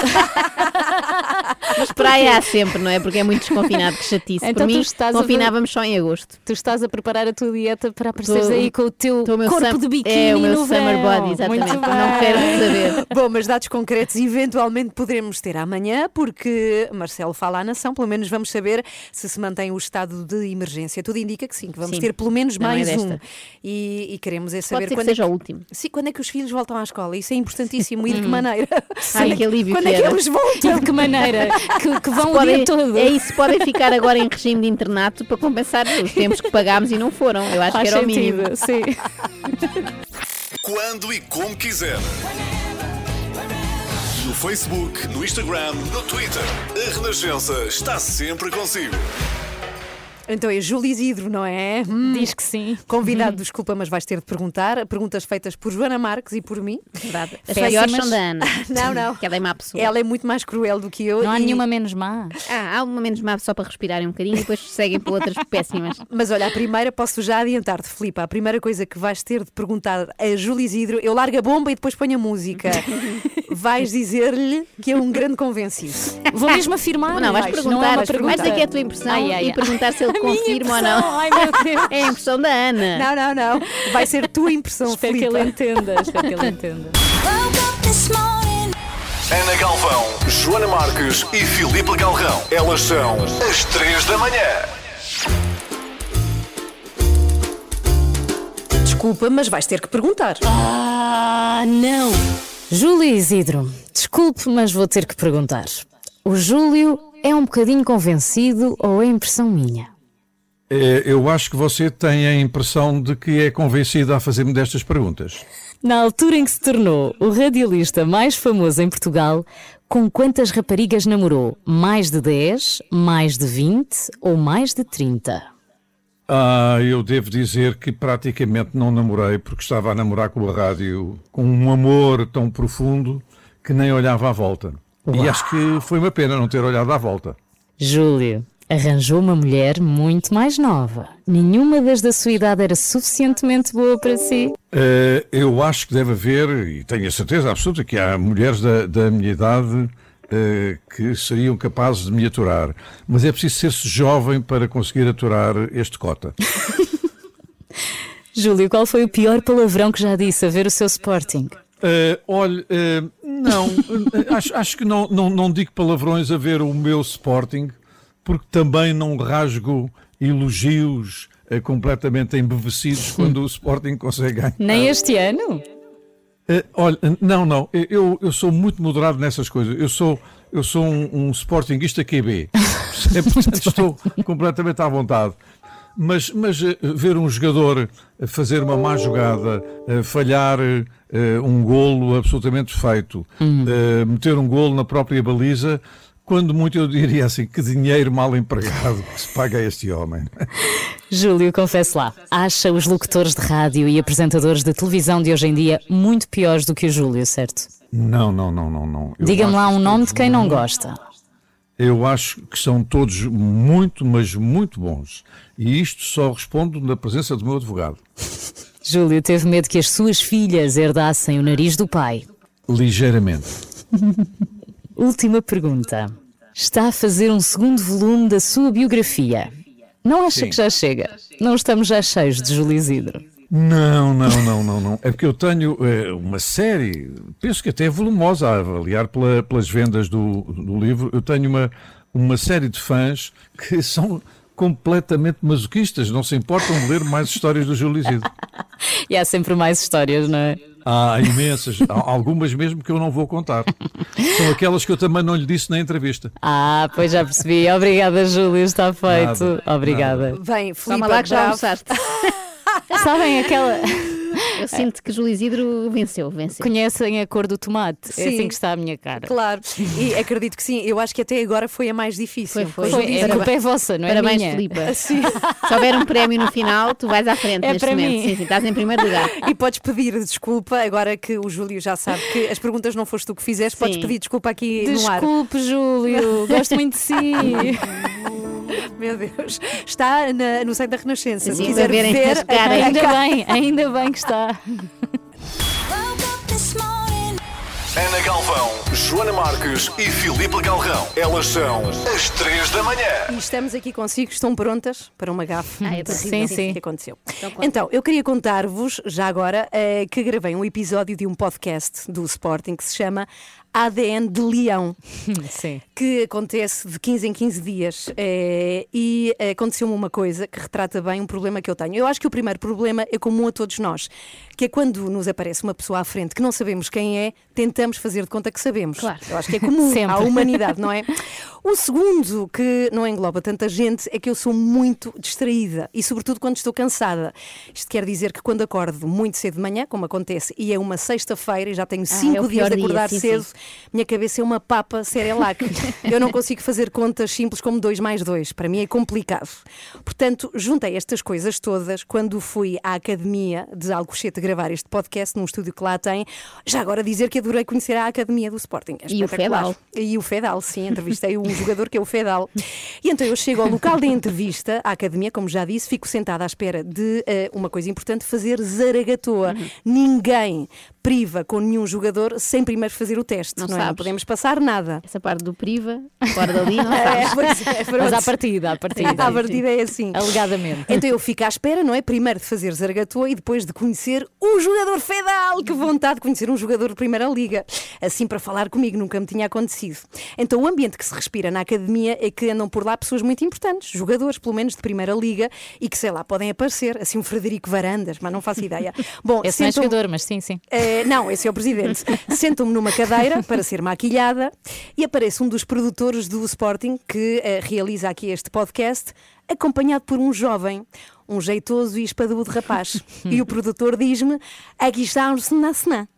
Mas praia há sempre, não é? Porque é muito desconfinado, que chatice. Então Por tu mim, estás a confinávamos só em agosto. Tu estás a preparar a tua dieta para apareceres Tô- aí com o teu tô o meu corpo sum- de biquíni é, o meu no summer verão. body, exatamente. Muito Não bem. quero saber. Bom, mas dados concretos eventualmente poderemos ter amanhã, porque Marcelo fala à nação, pelo menos vamos saber se se mantém o estado de emergência. Tudo indica que sim, que vamos Sim. ter pelo menos Não é mais um. desta. E, e queremos é saber que quando seja é o último. Sim, quando é que os filhos voltam à escola? Isso é importantíssimo. E de que maneira? Ai, Quando é que alívio Quando que é que eles voltam? E de que maneira? Que, que vão o Podem- dia todo. É isso, podem ficar agora em regime de internato para compensar os tempos que pagámos e não foram. Eu acho Faz que era o sentido, mínimo. sim. Quando e como quiser. No Facebook, no Instagram, no Twitter. A Renascença está sempre consigo. Então é Júlio Isidro, não é? Hum, Diz que sim. Convidado, desculpa, mas vais ter de perguntar. Perguntas feitas por Joana Marques e por mim. Verdade. As Péssimas. piores são da Ana. Não, não. Que ela é má pessoa. Ela é muito mais cruel do que eu. Não há e- nenhuma menos má. Ah, há uma menos má só para respirarem um bocadinho e depois seguem para outras péssimas. Mas olha, a primeira posso já adiantar-te, Filipe. A primeira coisa que vais ter de perguntar a Júlio Isidro, eu largo a bomba e depois ponho a música. vais dizer-lhe que é um grande convencido. Vou mesmo afirmar. Não, vais Vais, perguntar, não é vais dizer que é a tua impressão Ai, ai, e ai. perguntar se ele A minha confirma ou não. Ai, meu Deus. É a impressão da Ana. Não, não, não. Vai ser tua impressão, Espero que ele entenda. Espero que ele entenda. Ana Galvão, Joana Marques e Filipe Galrão. Elas são as três da manhã. Desculpa, mas vais ter que perguntar. Ah, não! Júlio Isidro, desculpe, mas vou ter que perguntar. O Júlio é um bocadinho convencido ou é impressão minha? É, eu acho que você tem a impressão de que é convencida a fazer-me destas perguntas. Na altura em que se tornou o radialista mais famoso em Portugal, com quantas raparigas namorou? Mais de 10, mais de 20 ou mais de 30? Ah, eu devo dizer que praticamente não namorei, porque estava a namorar com a rádio com um amor tão profundo que nem olhava à volta. E acho que foi uma pena não ter olhado à volta. Júlio arranjou uma mulher muito mais nova. Nenhuma das da sua idade era suficientemente boa para si. Eh, eu acho que deve haver, e tenho a certeza absoluta, que há mulheres da, da minha idade eh, que seriam capazes de me aturar. Mas é preciso ser-se jovem para conseguir aturar este cota. Júlio, qual foi o pior palavrão que já disse a ver o seu Sporting? Eh, olha, eh, não, acho, acho que não, não, não digo palavrões a ver o meu Sporting, porque também não rasgo elogios eh, completamente embevecidos quando o Sporting consegue ganhar. Nem este ano? Eh, olha, não, não, eu, eu sou muito moderado nessas coisas. Eu sou, eu sou um, um Sportingista QB. Portanto, estou completamente à vontade. Mas, mas eh, ver um jogador fazer uma má jogada, falhar um golo absolutamente feito, eh, meter um golo na própria baliza, quando muito eu diria assim, que dinheiro mal empregado que se paga a este homem. Júlio, confesse lá, acha os locutores de rádio e apresentadores de televisão de hoje em dia muito piores do que o Júlio, certo? Não, não, não, não, não. Diga-me lá um nome de quem não gosta. Eu acho que são todos muito, mas muito bons. E isto só respondo na presença do meu advogado. Júlio teve medo que as suas filhas herdassem o nariz do pai. Ligeiramente. Última pergunta. Está a fazer um segundo volume da sua biografia. Não acha Sim. que já chega? Não estamos já cheios de Júlio Isidro. Não, não, não, não, não. É porque eu tenho eh, uma série, penso que até é volumosa a avaliar pela- pelas vendas do, do livro. Eu tenho uma, uma série de fãs que são completamente masoquistas, não se importam de ler mais histórias do Júlio Isidro. E há sempre mais histórias, não é? Há imensas, há algumas mesmo que eu não vou contar. São aquelas que eu também não lhe disse na entrevista. Ah, pois já percebi. Obrigada, Júlio, está feito. Nada, Obrigada. Bem, Filipe, Toma lá que já almoçaste. Sabem aquela. Eu sinto que Júlio Isidro venceu, venceu. Conhecem a cor do tomate? É Sim. assim que está a minha cara. Claro, e acredito que sim. Eu acho que até agora foi a mais difícil. Foi, foi. Foi, Júlio a culpa é vossa, não é Parabéns, minha. Filipa. Sim. Se houver um prémio no final, tu vais à frente É neste para momento. mim. Sim, sim, estás em primeiro lugar. E podes pedir desculpa, agora que o Júlio já sabe que as perguntas não foste tu que fizeste, podes pedir desculpa aqui no ar. Desculpe, Júlio. Gosto muito de si. Meu Deus. Está na- no site da Renascença. Se quiser ver, caras. a- Ainda bem, ainda bem que está. Ana Galvão, Joana Marques e Filipe Galrão. Elas são as três da manhã. E estamos aqui consigo, estão prontas para uma gafe Ah, é. Sim, sim. que aconteceu. conta. Então, eu queria contar-vos, já agora, eh, que gravei um episódio de um podcast do Sporting que se chama ADN de Leão. Sim. Que acontece de 15 em 15 dias eh, e aconteceu-me uma coisa que retrata bem um problema que eu tenho. Eu acho que o primeiro problema é comum a todos nós, que é quando nos aparece uma pessoa à frente que não sabemos quem é, tentamos fazer de conta que sabemos. Claro. Eu acho que é comum à humanidade, não é? O segundo, que não engloba tanta gente, é que eu sou muito distraída e, sobretudo, quando estou cansada. Isto quer dizer que quando acordo muito cedo de manhã, como acontece, e é uma sexta-feira e já tenho cinco é o dias de dia, acordar sim, cedo, sim. minha cabeça é uma papa Cerelac. Eu não consigo fazer contas simples como 2 mais 2. Para mim é complicado. Portanto, juntei estas coisas todas quando fui à academia de Alcochete gravar este podcast num estúdio que lá tem. Já agora dizer que adorei conhecer a academia do Sporting. É E o. Fedal. E o Fedal, sim. Entrevistei um jogador que é o Fedal. E então eu chego ao local de entrevista, à academia, como já disse, fico sentada à espera de eh, uma coisa importante, fazer zaragatoa. Uhum. Ninguém priva com nenhum jogador sem primeiro fazer o teste. Não Não, é? não podemos passar nada. Essa parte do priva, fora dali, não É, sabes. é, Mas à partida, à partida. À partida é assim. Alegadamente. Então eu fico à espera, não é? Primeiro de fazer zaragatua e depois de conhecer um jogador fedal. Que vontade de conhecer um jogador de Primeira Liga. Assim para falar comigo, nunca me tinha acontecido. Então o ambiente que se respira na academia é que andam por lá pessoas muito importantes, jogadores, pelo menos de Primeira Liga, e que sei lá, podem aparecer. Assim um Frederico Varandas, mas não faço ideia. Bom, Esse não é sentam- jogador, mas sim, sim. Eh, não, esse é o presidente. Sentam-me numa cadeira para ser maquilhada e aparece um dos produtores do Sporting que eh, realiza aqui este podcast, acompanhado por um jovem, um jeitoso e espadudo rapaz. e o produtor diz-me: aqui está um Senassena.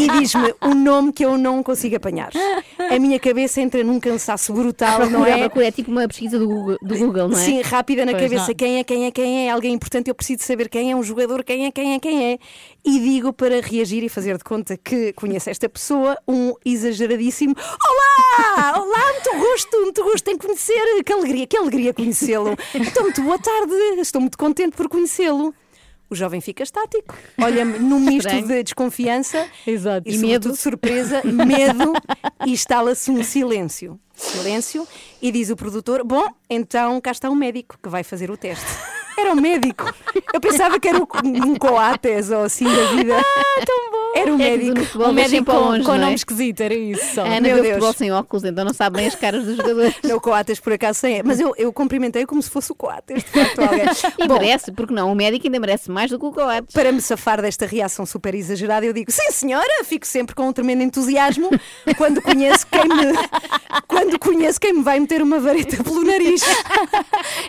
e diz-me um nome que eu não consigo apanhar. A minha cabeça entra num cansaço brutal, não é? procura, é tipo uma pesquisa do Google, do Google não é? Sim, rápida na Pois cabeça. não. Quem é, quem é, quem é? Alguém importante, eu preciso saber quem é um jogador, quem é, quem é, quem é. E digo para reagir e fazer de conta que conheço esta pessoa, um exageradíssimo Olá! Olá, muito gosto, muito gosto em conhecer. Que alegria, que alegria conhecê-lo. Então, muito boa tarde, estou muito contente por conhecê-lo. O jovem fica estático, olha-me num misto de desconfiança Exato. e, E medo. surpresa, medo e instala-se um silêncio. Silêncio e diz o produtor: Bom, então cá está um médico que vai fazer o teste. Era um médico. Eu pensava que era um um coates ou assim da vida. Ah, tão bom. Era o É que médico. futebol Um médico com, longe, com é? nome esquisito, era isso. só. A Ana Meu Deus. futebol sem óculos, então não sabe bem as caras dos jogadores. Não, o Coates por acaso sem. Mas eu, eu cumprimentei como se fosse o Coates, de facto, alguém. E Bom, merece, porque não? O médico ainda merece mais do que o Coates. Para me safar desta reação super exagerada, eu digo, sim senhora, fico sempre com um tremendo entusiasmo quando conheço quem me, quando conheço quem me vai meter uma vareta pelo nariz.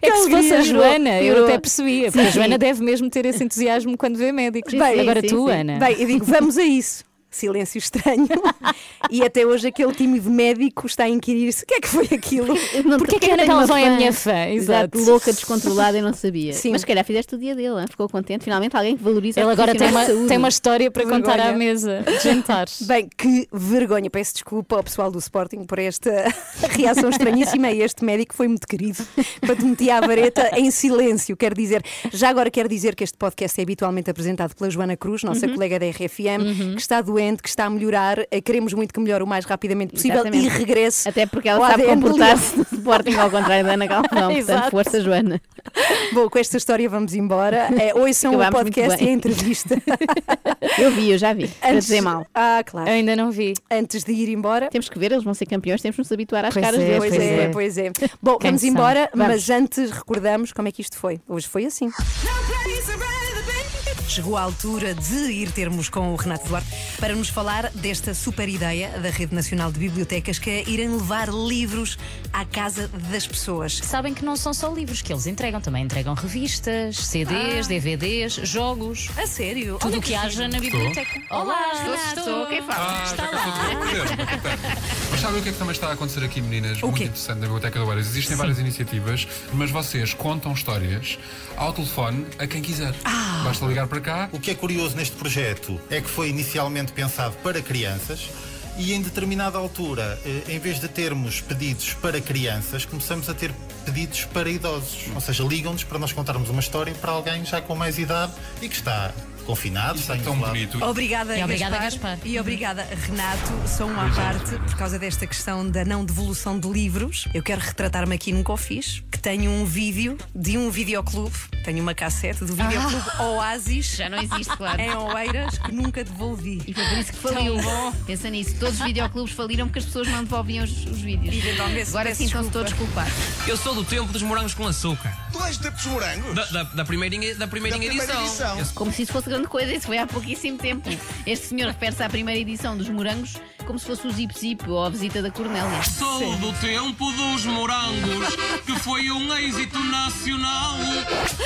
É que se fosse a. Joana, eu até percebia, porque a Sim, Joana sim. deve mesmo ter esse entusiasmo quando vê médicos. Bem, Agora sim, tu. Ana. Bem, eu digo, vamos a isso. Silêncio estranho. e até hoje aquele tímido médico está a inquirir-se o que é que foi aquilo. Porquê que a Ana Galvão é a minha fã? Exato, Exato. louca, descontrolada e não sabia. Sim. Mas se calhar fizeste o dia dele, hein? ficou contente. Finalmente alguém que valoriza Ele a agora tem uma, de tem uma história para contar à mesa de jantares. Bem, que vergonha. Peço desculpa ao pessoal do Sporting por esta reação estranhíssima. E este médico foi muito querido quando metia a vareta em silêncio. Quero dizer, já agora quero dizer que este podcast é habitualmente apresentado pela Joana Cruz, nossa Uhum. colega da RFM, que está doente, que está a melhorar. Eh, Queremos muito que melhore o mais rapidamente possível Exatamente. e regresse. Até porque ela sabe comportar-se no Sporting ao contrário da Ana Galvão. Portanto, força, Joana. Bom, com esta história vamos embora. É, ouçam o Acabámos muito podcast e a entrevista. Eu vi, eu já vi. Para dizer mal. Ah, claro. Eu ainda não vi. Antes de ir embora. Temos que ver, eles vão ser campeões, temos que nos habituar às Pois caras é, deles. Pois é, pois é. Bom, Quem vamos embora, Vamos. mas antes recordamos como é que isto foi. Hoje foi assim. Chegou a altura de ir termos com o Renato Duarte para nos falar desta super ideia da Rede Nacional de Bibliotecas que é irem levar livros à casa das pessoas. Sabem que não são só livros que eles entregam, também entregam revistas, CDs, Ah. DVDs, jogos. A sério? Tudo Olha o que que haja na Estou. biblioteca. Olá, Estou, Renato. estou. Quem fala? Está já lá. Mas sabem o que é que também está a acontecer aqui, meninas? O Muito quê? interessante na Biblioteca do Eiras. Existem várias iniciativas, mas vocês contam histórias ao telefone a quem quiser. Ah. Basta ligar para cá. O que é curioso neste projeto é que foi inicialmente pensado para crianças e em determinada altura, eh, em vez de termos pedidos para crianças, começamos a ter pedidos para idosos. Ou seja, ligam-nos para nós contarmos uma história para alguém já com mais idade e que está confinado, está Tão isolado. bonito. Obrigada, E obrigada, Gaspar. Gaspar. E obrigada, Renato. Só uma à parte, por causa desta questão da não devolução de livros. Eu quero retratar-me aqui nunca o fiz, que tenho um vídeo de um videoclube, tenho uma cassete do videoclube Oasis. Já não existe, claro. Em Oeiras, que nunca devolvi. E foi por isso que faliu. Tão bom. Pensa nisso, todos os videoclubes faliram porque as pessoas não devolviam os, os vídeos. Eventualmente, Agora sim estão-se desculpa. todos culpados. Eu sou do tempo dos morangos com açúcar. Tu és tempo dos morangos? Da, da, da primeirinha, da primeirinha Da primeira edição. edição. Como se isso fosse grande coisa, isso foi há pouquíssimo tempo. Este senhor refere-se à primeira edição dos morangos como se fosse o Zip Zip ou a visita da Cornélia. Sou do tempo dos morangos, que foi um êxito nacional.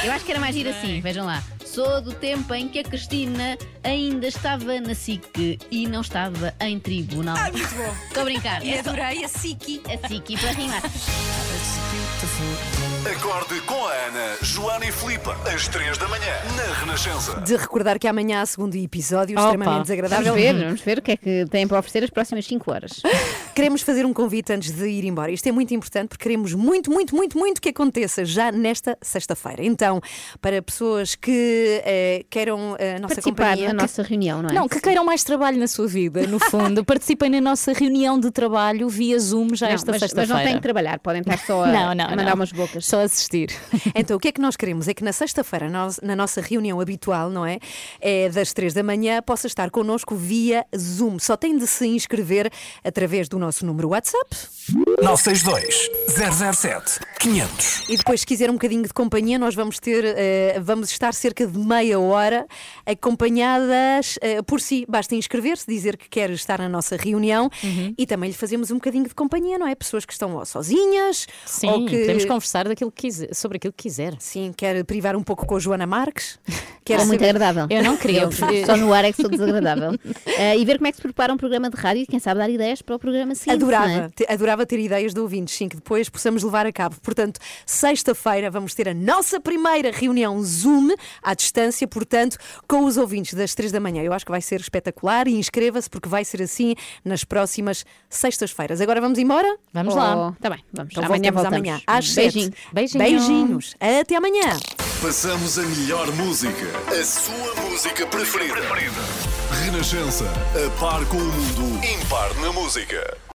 Eu acho que era mais ir assim, vejam lá. Sou do tempo em que a Cristina ainda estava na SIC e não estava em tribunal. Ah, muito bom. Estou a brincar. E É só- adorei a Siki. A SIC para rimar. Acorde com a Ana, Joana e Filipe, às 3 da manhã, na Renascença. De recordar que amanhã há segundo episódio, Opa. extremamente desagradável. Vamos ver, vamos ver o que é que têm para oferecer as próximas 5 horas. Queremos fazer um convite antes de ir embora. Isto é muito importante porque queremos muito, muito, muito, muito que aconteça já nesta sexta-feira. Então, para pessoas que eh, queiram a nossa Participar companhia. na nossa reunião, não é? Não, que queiram mais trabalho na sua vida, no fundo. Participem na nossa reunião de trabalho via Zoom já esta mas, mas sexta-feira. não têm que trabalhar, podem estar só a, Não, não, a mandar não. umas bocas. Só assistir. Então, o que é que nós queremos? É que na sexta-feira, nós- na nossa reunião habitual, não é? É das três da manhã, possa estar connosco via Zoom. Só tem de se inscrever através do nosso número WhatsApp 962 007 500. e depois, se quiser um bocadinho de companhia, nós vamos ter, eh, vamos estar cerca de meia hora acompanhadas eh, por si. Basta inscrever-se, dizer que quer estar na nossa reunião Uhum. e também lhe fazemos um bocadinho de companhia, não é? Pessoas que estão ou sozinhas Sim, ou que. podemos conversar daquilo que quiser, sobre aquilo que quiser. Sim, quer privar um pouco com a Joana Marques. Quer É muito agradável. Eu não queria. Eu, só no ar é que sou desagradável. Eh, e ver como é que se prepara um programa de rádio e quem sabe dar ideias para o programa seguinte. Adorava, é? te- adorava ter ideias de ouvintes, sim, que depois possamos levar a cabo. Portanto, sexta-feira vamos ter a nossa primeira reunião Zoom à distância, portanto, com os ouvintes das três da manhã. Eu acho que vai ser espetacular e inscreva-se porque vai ser assim nas próximas sextas-feiras. Agora vamos embora? Vamos Oh, lá. Tá bem, vamos. Então amanhã voltamos amanhã às Beijinho. sete. Beijinho. Beijinhos. Até amanhã. Passamos a melhor música, a sua música preferida. Renascença, a par com o mundo, impar na música.